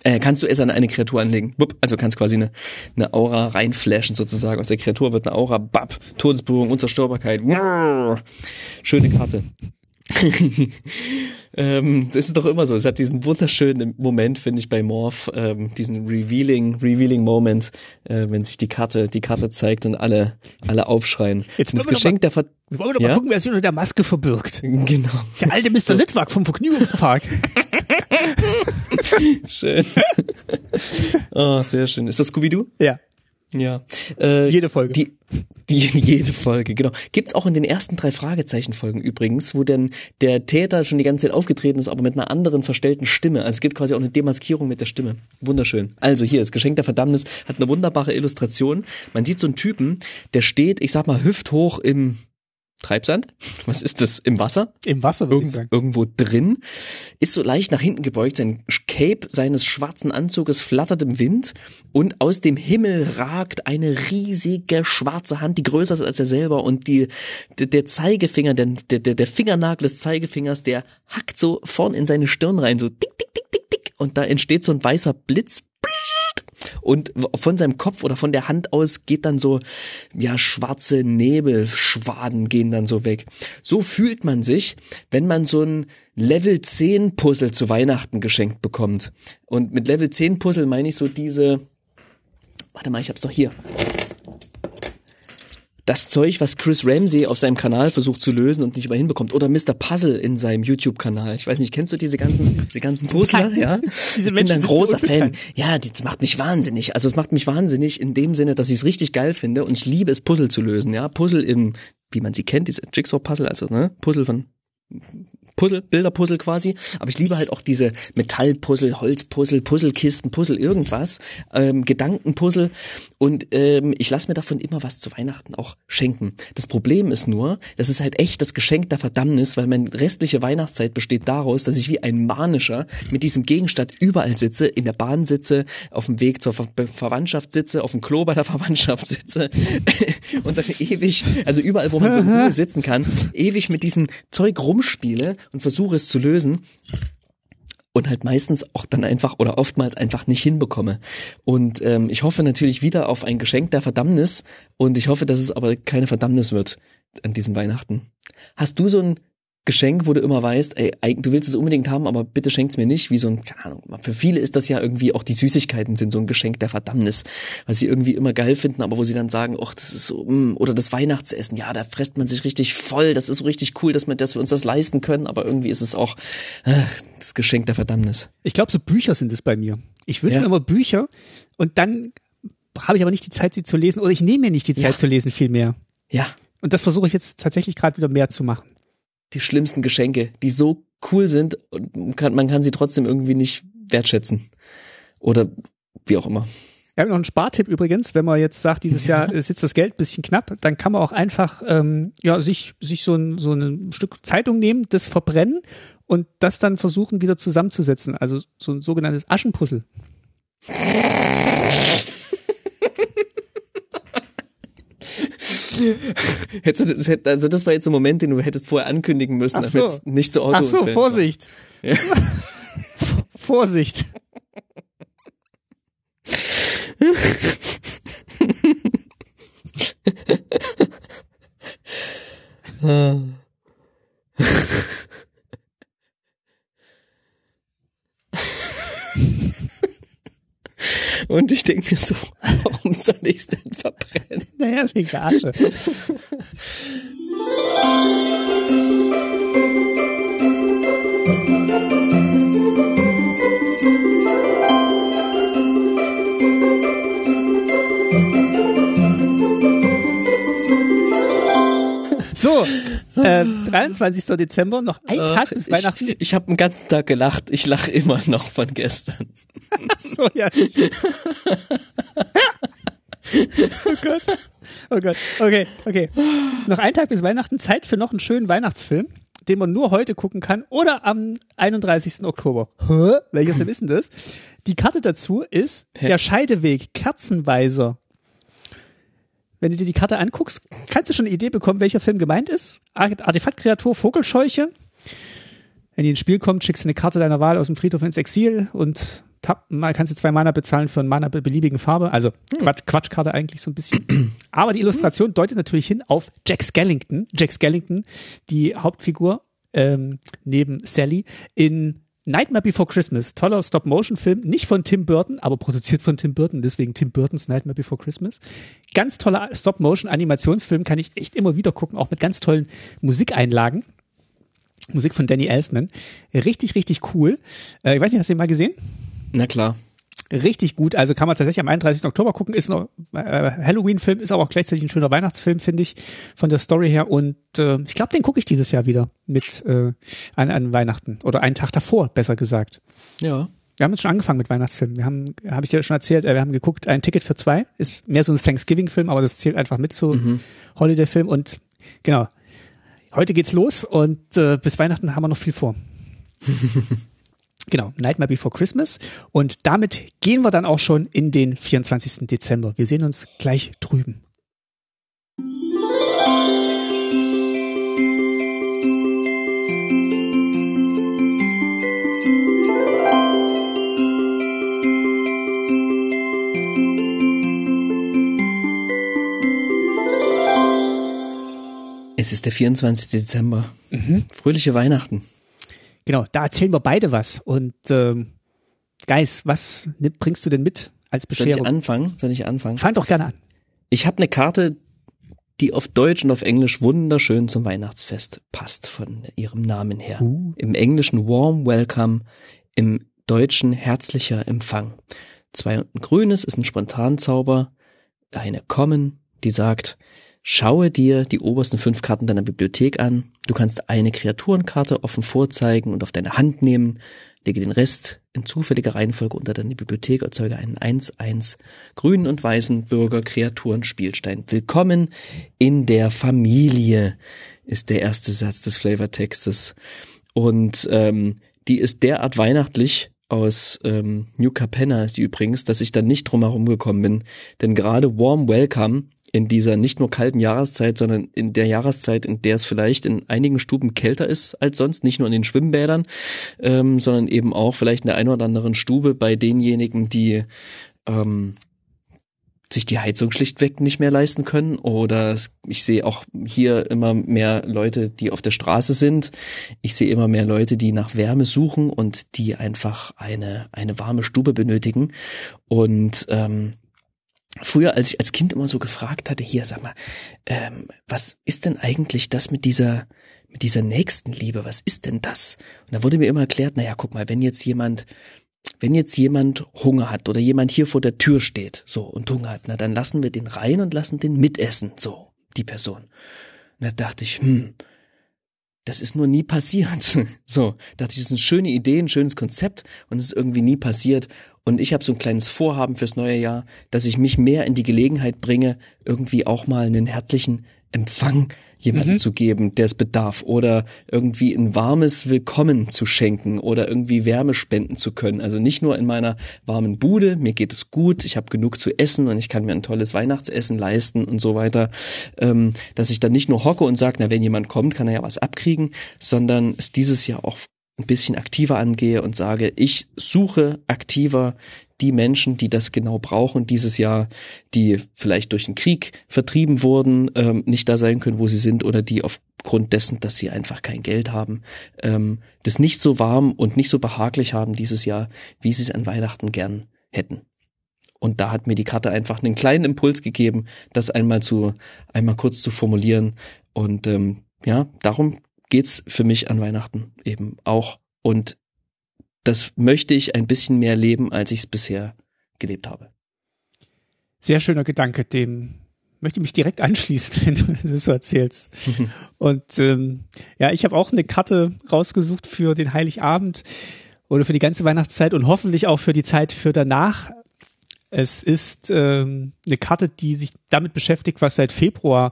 Äh, kannst du es an eine Kreatur anlegen. Wupp, also kannst quasi eine, eine Aura reinflashen sozusagen. Aus der Kreatur wird eine Aura, bap, Todesberührung, Unzerstörbarkeit. Schöne Karte. [laughs] ähm, das ist doch immer so. Es hat diesen wunderschönen Moment, finde ich, bei Morph, ähm, diesen revealing, revealing Moment, äh, wenn sich die Karte, die Karte zeigt und alle, alle aufschreien. Jetzt das wir Geschenk der Ver Wir wollen doch Ja? mal gucken, wer sich unter der Maske verbirgt. [laughs] Genau. Der alte Mr. Litwak vom Vergnügungspark. [laughs] [laughs] Schön. oh, sehr schön. Ist das Scooby-Doo? ja, Ja. Äh, jede Folge. Die, die, [laughs] jede Folge, genau. Gibt's auch in den ersten drei Fragezeichen-Folgen übrigens, wo denn der Täter schon die ganze Zeit aufgetreten ist, aber mit einer anderen verstellten Stimme. Also es gibt quasi auch eine Demaskierung mit der Stimme. Wunderschön. Also hier, das Geschenk der Verdammnis hat eine wunderbare Illustration. Man sieht so einen Typen, der steht, ich sag mal, hüfthoch im Treibsand. Was ist das? Im Wasser? Im Wasser, würde ich Irgend, sagen. irgendwo drin, ist so leicht nach hinten gebeugt, sein Cape seines schwarzen Anzuges flattert im Wind und aus dem Himmel ragt eine riesige schwarze Hand, die größer ist als er selber und die, der, der Zeigefinger, der, der, der Fingernagel des Zeigefingers, der hackt so vorn in seine Stirn rein, so tick, tick, tick, tick, tick und da entsteht so ein weißer Blitz, und von seinem Kopf oder von der Hand aus geht dann so, ja, schwarze Nebelschwaden gehen dann so weg. So fühlt man sich, wenn man so ein Level 10 Puzzle zu Weihnachten geschenkt bekommt. Und mit Level 10 Puzzle meine ich so diese, warte mal, ich hab's doch hier. Das Zeug, was Chris Ramsey auf seinem Kanal versucht zu lösen und nicht mehr hinbekommt. Oder Mr. Puzzle in seinem YouTube-Kanal. Ich weiß nicht, kennst du diese ganzen, diese ganzen Puzzler? Ja. [laughs] Diese ich bin Menschen ein großer. Fan. Ja, das macht mich wahnsinnig. Also es macht mich wahnsinnig in dem Sinne, dass ich es richtig geil finde und ich liebe es, Puzzle zu lösen. Ja, Puzzle im, wie man sie kennt, diese Jigsaw-Puzzle, also ne, Puzzle von Puzzle, Bilderpuzzle quasi. Aber ich liebe halt auch diese Metallpuzzle, Holzpuzzle, Puzzlekisten, Puzzle irgendwas, ähm, Gedankenpuzzle. Und ähm, ich lasse mir davon immer was zu Weihnachten auch schenken. Das Problem ist nur, das ist halt echt das Geschenk der Verdammnis, weil meine restliche Weihnachtszeit besteht daraus, dass ich wie ein Manischer mit diesem Gegenstand überall sitze, in der Bahn sitze, auf dem Weg zur Ver Verwandtschaft sitze, auf dem Klo bei der [laughs] Verwandtschaft sitze [laughs] und dann ewig, also überall, wo man so Ruhe sitzen kann, ewig mit diesem Zeug rumspiele und versuche es zu lösen und halt meistens auch dann einfach oder oftmals einfach nicht hinbekomme. Und ähm, ich hoffe natürlich wieder auf ein Geschenk der Verdammnis und ich hoffe, dass es aber keine Verdammnis wird an diesem Weihnachten. Hast du so ein Geschenk, wo du immer weißt, ey, du willst es unbedingt haben, aber bitte schenk's mir nicht, wie so ein, keine Ahnung, für viele ist das ja irgendwie, auch die Süßigkeiten sind so ein Geschenk der Verdammnis, weil sie irgendwie immer geil finden, aber wo sie dann sagen, ach, das ist so, mm, oder das Weihnachtsessen, ja, da fresst man sich richtig voll, das ist so richtig cool, dass, man, dass wir uns das leisten können, aber irgendwie ist es auch äh, das Geschenk der Verdammnis. Ich glaube, so Bücher sind es bei mir. Ich wünsche ja. mir immer Bücher und dann habe ich aber nicht die Zeit, sie zu lesen, oder ich nehme mir nicht die Zeit ja. zu lesen, viel mehr. Ja. Und das versuche ich jetzt tatsächlich gerade wieder mehr zu machen die schlimmsten Geschenke, die so cool sind und man kann, man kann sie trotzdem irgendwie nicht wertschätzen. Oder wie auch immer. Wir haben noch einen Spartipp übrigens, wenn man jetzt sagt, dieses Jahr ist jetzt das Geld bisschen knapp, dann kann man auch einfach ähm, ja, sich, sich so, ein, so ein Stück Zeitung nehmen, das verbrennen und das dann versuchen wieder zusammenzusetzen. Also so ein sogenanntes Aschenpuzzle. hättest du [laughs] das, also das war jetzt ein Moment, den du hättest vorher ankündigen müssen, damit so. es nicht zu Auto Ach so, Vorsicht. Ja. [laughs] Vorsicht. [laughs] Und ich denke mir so, warum soll ich es denn verbrennen? Naja, wegen Gage. [laughs] So, äh, 23. Dezember, noch ein Tag bis Weihnachten. Ich, ich habe den ganzen Tag gelacht. Ich lache immer noch von gestern. [laughs] so, ja. oh Gott. Oh Gott. Okay, okay. Noch ein Tag bis Weihnachten. Zeit für noch einen schönen Weihnachtsfilm, den man nur heute gucken kann oder am 31. Oktober. Hä? Welcher Film ist denn das? Die Karte dazu ist Hä? Der Scheideweg, Kerzenweiser. Wenn du dir die Karte anguckst, kannst du schon eine Idee bekommen, welcher Film gemeint ist. Artefaktkreatur, Vogelscheuche. Wenn die ins Spiel kommt, schickst du eine Karte deiner Wahl aus dem Friedhof ins Exil und tap, mal kannst du zwei Mana bezahlen für einen Mana beliebigen Farbe. Also hm. Quatsch, Quatschkarte eigentlich so ein bisschen. Aber die Illustration deutet natürlich hin auf Jack Skellington. Jack Skellington, die Hauptfigur ähm, neben Sally in Nightmare Before Christmas, toller Stop-Motion-Film, nicht von Tim Burton, aber produziert von Tim Burton, deswegen Tim Burtons Nightmare Before Christmas. Ganz toller Stop-Motion-Animationsfilm, kann ich echt immer wieder gucken, auch mit ganz tollen Musikeinlagen. Musik von Danny Elfman. Richtig, richtig cool. Äh, ich weiß nicht, hast du den mal gesehen? Na klar richtig gut. Also kann man tatsächlich am 31. Oktober gucken. Ist noch äh, Halloween-Film, ist aber auch gleichzeitig ein schöner Weihnachtsfilm, finde ich, von der Story her. Und äh, ich glaube, den gucke ich dieses Jahr wieder mit äh, an, an Weihnachten oder einen Tag davor, besser gesagt. Ja. Wir haben jetzt schon angefangen mit Weihnachtsfilmen. Wir haben, habe ich dir schon erzählt, äh, wir haben geguckt, ein Ticket für zwei. Ist mehr so ein Thanksgiving-Film, aber das zählt einfach mit zu mhm. Holiday-Film. Und genau, heute geht's los und äh, bis Weihnachten haben wir noch viel vor. [laughs] Genau, Nightmare Before Christmas. Und damit gehen wir dann auch schon in den 24. Dezember. Wir sehen uns gleich drüben. Es ist der 24. Dezember. Mhm. Fröhliche Weihnachten. Genau, da erzählen wir beide was. Und ähm, Geis, was bringst du denn mit als Bescherung? Soll ich anfangen? Soll ich anfangen? Fang doch gerne an. Ich habe eine Karte, die auf Deutsch und auf Englisch wunderschön zum Weihnachtsfest passt, von ihrem Namen her. Uh. Im Englischen Warm Welcome, im Deutschen herzlicher Empfang. Zwei und ein grünes ist ein Spontanzauber, eine Common, die sagt, Schaue dir die obersten fünf Karten deiner Bibliothek an. Du kannst eine Kreaturenkarte offen vorzeigen und auf deine Hand nehmen. Lege den Rest in zufälliger Reihenfolge unter deine Bibliothek, erzeuge einen 1-1 grünen und weißen Bürger Kreaturen Spielstein. Willkommen in der Familie ist der erste Satz des Flavortextes. Und ähm, die ist derart weihnachtlich aus ähm, New Capenna ist die übrigens, dass ich da nicht drum herum gekommen bin. Denn gerade Warm Welcome in dieser nicht nur kalten Jahreszeit, sondern in der Jahreszeit, in der es vielleicht in einigen Stuben kälter ist als sonst, nicht nur in den Schwimmbädern, ähm, sondern eben auch vielleicht in der einen oder anderen Stube bei denjenigen, die ähm, sich die Heizung schlichtweg nicht mehr leisten können oder ich sehe auch hier immer mehr Leute, die auf der Straße sind. Ich sehe immer mehr Leute, die nach Wärme suchen und die einfach eine eine warme Stube benötigen und ähm, früher, als ich als Kind immer so gefragt hatte, hier, sag mal, ähm, was ist denn eigentlich das mit dieser, mit dieser Nächstenliebe? Was ist denn das? Und da wurde mir immer erklärt, naja, guck mal, wenn jetzt jemand, wenn jetzt jemand Hunger hat oder jemand hier vor der Tür steht, so, und Hunger hat, na, dann lassen wir den rein und lassen den mitessen, so, die Person. Und da dachte ich, hm, das ist nur nie passiert. [laughs] So, dachte ich, das ist eine schöne Idee, ein schönes Konzept und es ist irgendwie nie passiert. Und ich habe so ein kleines Vorhaben fürs neue Jahr, dass ich mich mehr in die Gelegenheit bringe, irgendwie auch mal einen herzlichen Empfang jemandem mhm. zu geben, der es bedarf oder irgendwie ein warmes Willkommen zu schenken oder irgendwie Wärme spenden zu können. Also nicht nur in meiner warmen Bude, mir geht es gut, ich habe genug zu essen und ich kann mir ein tolles Weihnachtsessen leisten und so weiter, ähm, dass ich dann nicht nur hocke und sage, na wenn jemand kommt, kann er ja was abkriegen, sondern es dieses Jahr auch ein bisschen aktiver angehe und sage, ich suche aktiver die Menschen, die das genau brauchen dieses Jahr, die vielleicht durch den Krieg vertrieben wurden, ähm, nicht da sein können, wo sie sind, oder die aufgrund dessen, dass sie einfach kein Geld haben, ähm, das nicht so warm und nicht so behaglich haben dieses Jahr, wie sie es an Weihnachten gern hätten. Und da hat mir die Karte einfach einen kleinen Impuls gegeben, das einmal zu, einmal kurz zu formulieren. Und ähm, ja, darum geht's für mich an Weihnachten eben auch. Und das möchte ich ein bisschen mehr leben, als ich es bisher gelebt habe. Sehr schöner Gedanke, dem möchte ich mich direkt [laughs] anschließen, wenn du das so erzählst. [laughs] Und ähm, ja, ich habe auch eine Karte rausgesucht für den Heiligabend oder für die ganze Weihnachtszeit und hoffentlich auch für die Zeit für danach. Es ist ähm, eine Karte, die sich damit beschäftigt, was seit Februar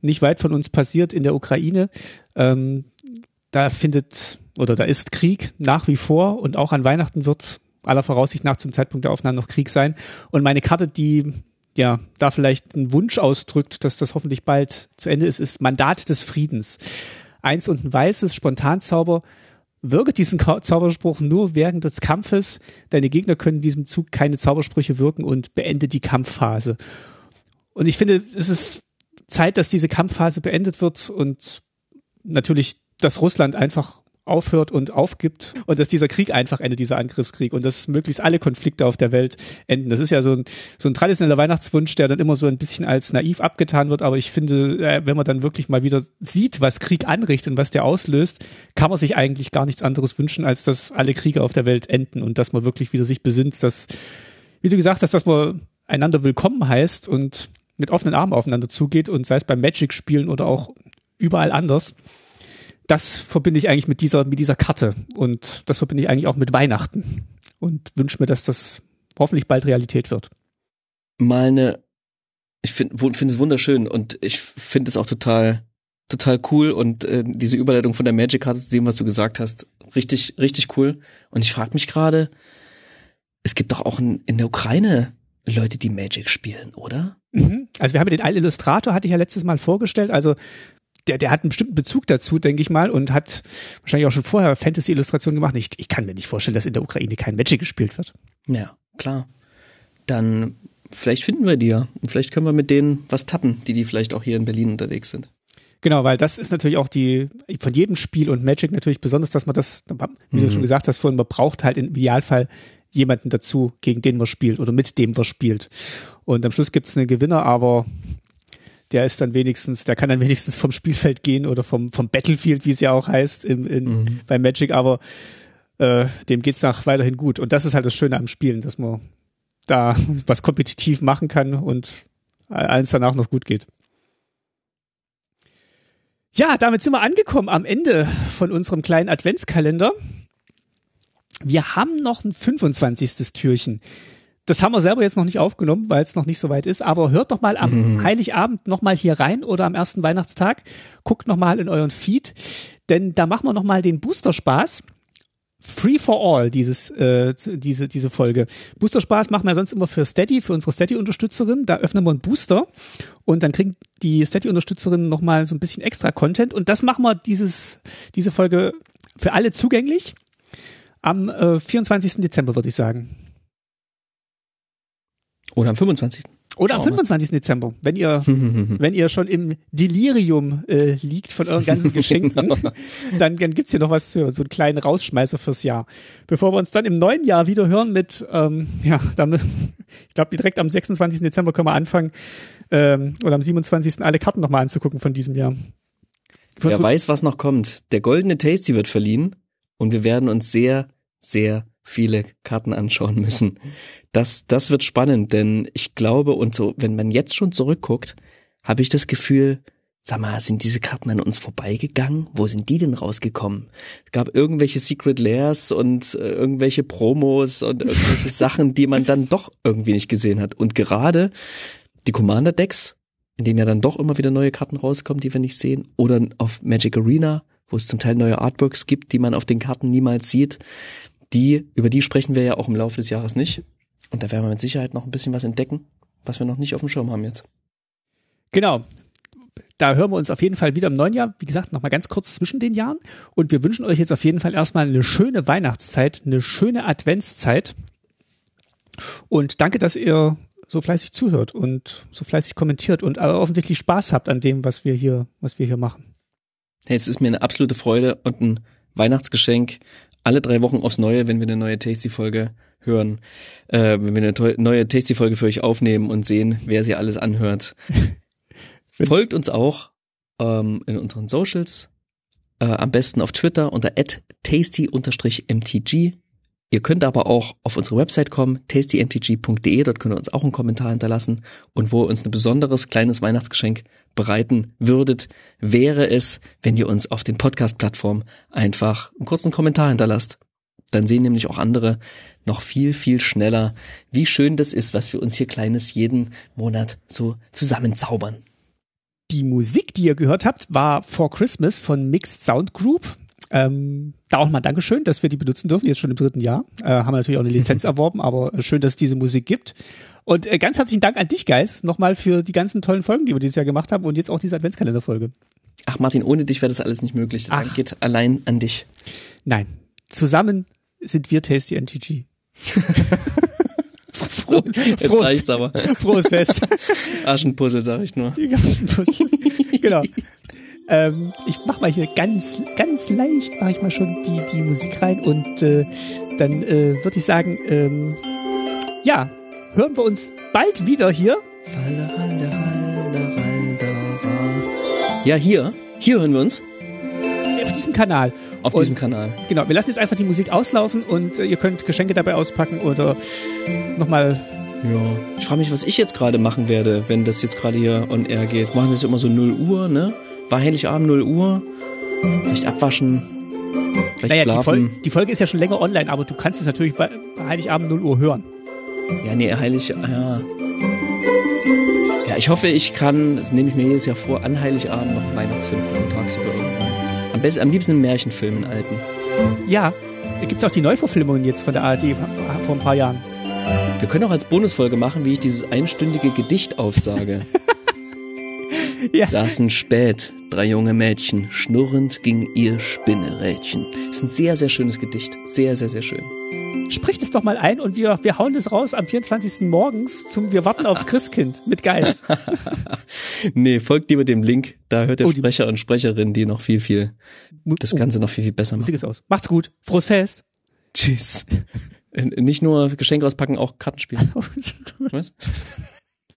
nicht weit von uns passiert in der Ukraine. Ähm, da findet oder da ist Krieg nach wie vor und auch an Weihnachten wird aller Voraussicht nach zum Zeitpunkt der Aufnahme noch Krieg sein. Und meine Karte, die ja da vielleicht einen Wunsch ausdrückt, dass das hoffentlich bald zu Ende ist, ist Mandat des Friedens. Eins und ein weißes Spontanzauber. Wirke diesen Zauberspruch nur während des Kampfes. Deine Gegner können in diesem Zug keine Zaubersprüche wirken und beende die Kampfphase. Und ich finde, es ist Zeit, dass diese Kampfphase beendet wird und natürlich, dass Russland einfach aufhört und aufgibt und dass dieser Krieg einfach endet, dieser Angriffskrieg und dass möglichst alle Konflikte auf der Welt enden. Das ist ja so ein, so ein traditioneller Weihnachtswunsch, der dann immer so ein bisschen als naiv abgetan wird, aber ich finde, äh, wenn man dann wirklich mal wieder sieht, was Krieg anrichtet und was der auslöst, kann man sich eigentlich gar nichts anderes wünschen, als dass alle Kriege auf der Welt enden und dass man wirklich wieder sich besinnt, dass, wie du gesagt hast, dass man einander willkommen heißt und mit offenen Armen aufeinander zugeht und sei es beim Magic spielen oder auch überall anders. Das verbinde ich eigentlich mit dieser, mit dieser Karte und das verbinde ich eigentlich auch mit Weihnachten und wünsche mir, dass das hoffentlich bald Realität wird. Mal eine, ich finde finde es wunderschön und ich finde es auch total total cool und äh, diese Überleitung von der Magic-Karte zu dem, was du gesagt hast, richtig, richtig cool. Und ich frage mich gerade, es gibt doch auch in, in der Ukraine Leute, die Magic spielen, oder? Mhm. Also wir haben den Al Illustrator, hatte ich ja letztes Mal vorgestellt. Also der, der hat einen bestimmten Bezug dazu, denke ich mal, und hat wahrscheinlich auch schon vorher Fantasy-Illustrationen gemacht. Ich, ich kann mir nicht vorstellen, dass in der Ukraine kein Magic gespielt wird. Ja, klar. Dann vielleicht finden wir die ja. Und vielleicht können wir mit denen was tappen, die die vielleicht auch hier in Berlin unterwegs sind. Genau, weil das ist natürlich auch die, von jedem Spiel und Magic natürlich besonders, dass man das, wie mhm. du schon gesagt hast vorhin, man braucht halt im Idealfall jemanden dazu, gegen den man spielt oder mit dem man spielt. Und am Schluss gibt es einen Gewinner, aber der ist dann wenigstens, der kann dann [laughs] wenigstens vom Spielfeld gehen oder vom, vom Battlefield, wie es ja auch heißt, in, in, mhm. bei Magic, aber äh, dem geht's nach weiterhin gut. Und das ist halt das Schöne am Spielen, dass man da [laughs] was kompetitiv machen kann und eins danach noch gut geht. Ja, damit sind wir angekommen am Ende von unserem kleinen Adventskalender. Wir haben noch ein 25. Türchen. Das haben wir selber jetzt noch nicht aufgenommen, weil es noch nicht so weit ist. Aber hört doch mal am mhm. Heiligabend noch mal hier rein oder am ersten Weihnachtstag. Guckt noch mal in euren Feed, denn da machen wir noch mal den Booster Spaß. Free for All, dieses, äh, diese, diese Folge. Booster Spaß machen wir sonst immer für Steady, für unsere Steady-Unterstützerin. Da öffnen wir einen Booster und dann kriegen die Steady-Unterstützerinnen nochmal so ein bisschen extra Content. Und das machen wir dieses, diese Folge für alle zugänglich. Am äh, 24. Dezember, würde ich sagen. Oder am 25. Oder am 25. Dezember, wenn ihr, [laughs] wenn ihr schon im Delirium äh, liegt von euren ganzen [laughs] Geschenken, dann, dann gibt's hier noch was zu, so einen kleinen Rausschmeißer fürs Jahr. Bevor wir uns dann im neuen Jahr wieder hören mit, ähm, ja, dann, [laughs] ich glaube, direkt am 26. Dezember können wir anfangen, ähm, oder am 27. alle Karten nochmal anzugucken von diesem Jahr. Wer weiß, was noch kommt. Der goldene Tasty wird verliehen und wir werden uns sehr, sehr viele Karten anschauen müssen. Das, das wird spannend, denn ich glaube, und so, wenn man jetzt schon zurückguckt, habe ich das Gefühl, sag mal, sind diese Karten an uns vorbeigegangen? Wo sind die denn rausgekommen? Es gab irgendwelche Secret Layers und äh, irgendwelche Promos und irgendwelche [laughs] Sachen, die man dann doch irgendwie nicht gesehen hat. Und gerade die Commander Decks, in denen ja dann doch immer wieder neue Karten rauskommen, die wir nicht sehen, oder auf Magic Arena, wo es zum Teil neue Artworks gibt, die man auf den Karten niemals sieht die, über die sprechen wir ja auch im Laufe des Jahres nicht. Und da werden wir mit Sicherheit noch ein bisschen was entdecken, was wir noch nicht auf dem Schirm haben jetzt. Genau. Da hören wir uns auf jeden Fall wieder im neuen Jahr. Wie gesagt, nochmal ganz kurz zwischen den Jahren. Und wir wünschen euch jetzt auf jeden Fall erstmal eine schöne Weihnachtszeit, eine schöne Adventszeit. Und danke, dass ihr so fleißig zuhört und so fleißig kommentiert und aber offensichtlich Spaß habt an dem, was wir hier, was wir hier machen. Hey, es ist mir eine absolute Freude und ein Weihnachtsgeschenk, alle drei Wochen aufs Neue, wenn wir eine neue Tasty-Folge hören, äh, wenn wir eine neue Tasty-Folge für euch aufnehmen und sehen, wer sie alles anhört. [laughs] Folgt uns auch ähm, in unseren Socials, äh, am besten auf Twitter unter tasty-mtg. Ihr könnt aber auch auf unsere Website kommen, tastymtg.de, dort könnt ihr uns auch einen Kommentar hinterlassen und wo ihr uns ein besonderes kleines Weihnachtsgeschenk bereiten würdet, wäre es, wenn ihr uns auf den Podcast-Plattformen einfach einen kurzen Kommentar hinterlasst. Dann sehen nämlich auch andere noch viel, viel schneller, wie schön das ist, was wir uns hier Kleines jeden Monat so zusammenzaubern. Die Musik, die ihr gehört habt, war For Christmas von Mixed Sound Group. Ähm, da auch mal Dankeschön, dass wir die benutzen dürfen, jetzt schon im dritten Jahr. Äh, haben wir natürlich auch eine Lizenz [laughs] erworben, aber schön, dass es diese Musik gibt. Und äh, ganz herzlichen Dank an dich, Geist, nochmal für die ganzen tollen Folgen, die wir dieses Jahr gemacht haben und jetzt auch diese Adventskalender-Folge. Ach Martin, ohne dich wäre das alles nicht möglich. Ach. geht allein an dich. Nein, zusammen sind wir Tasty NTG. [laughs] Froh, jetzt frohes, reicht's aber. Frohes Fest. Aschenpuzzle, sag ich nur. Aschenpuzzle. genau. Ähm, ich mach mal hier ganz, ganz leicht, mache ich mal schon die, die Musik rein und äh, dann äh, würde ich sagen, ähm, ja, hören wir uns bald wieder hier. Ja, hier. Hier hören wir uns. Auf diesem Kanal. Auf und, diesem Kanal. Genau, wir lassen jetzt einfach die Musik auslaufen und äh, ihr könnt Geschenke dabei auspacken oder nochmal. Ja. Ich frage mich, was ich jetzt gerade machen werde, wenn das jetzt gerade hier on air geht. Machen das immer so 0 Uhr, ne? War Heiligabend 0 Uhr. Vielleicht abwaschen. Vielleicht naja, schlafen. Die, Folge, die Folge ist ja schon länger online, aber du kannst es natürlich bei Heiligabend 0 Uhr hören. Ja, nee, heilig, ja. Ja, ich hoffe, ich kann, das nehme ich mir jedes Jahr vor, an Heiligabend noch einen Weihnachtsfilm gucken, tagsüber irgendwann. Am besten, am liebsten einen Märchenfilm, einen alten. Ja, da gibt's auch die Neuverfilmungen jetzt von der ARD vor ein paar Jahren. Wir können auch als Bonusfolge machen, wie ich dieses einstündige Gedicht aufsage. [laughs] [laughs] ja. Saßen spät, drei junge Mädchen, schnurrend ging ihr Spinnerädchen. Das ist ein sehr, sehr schönes Gedicht. Sehr, sehr, sehr schön spricht es doch mal ein und wir, wir hauen das raus am 24. morgens zum Wir warten aufs Christkind mit Geist. [laughs] nee, folgt lieber dem Link. Da hört der oh, Sprecher und Sprecherin, die noch viel, viel, das Ganze noch viel, viel besser machen. Musik ist aus. Macht's gut. Frohes Fest. Tschüss. [laughs] Nicht nur Geschenke auspacken, auch Karten spielen. Was?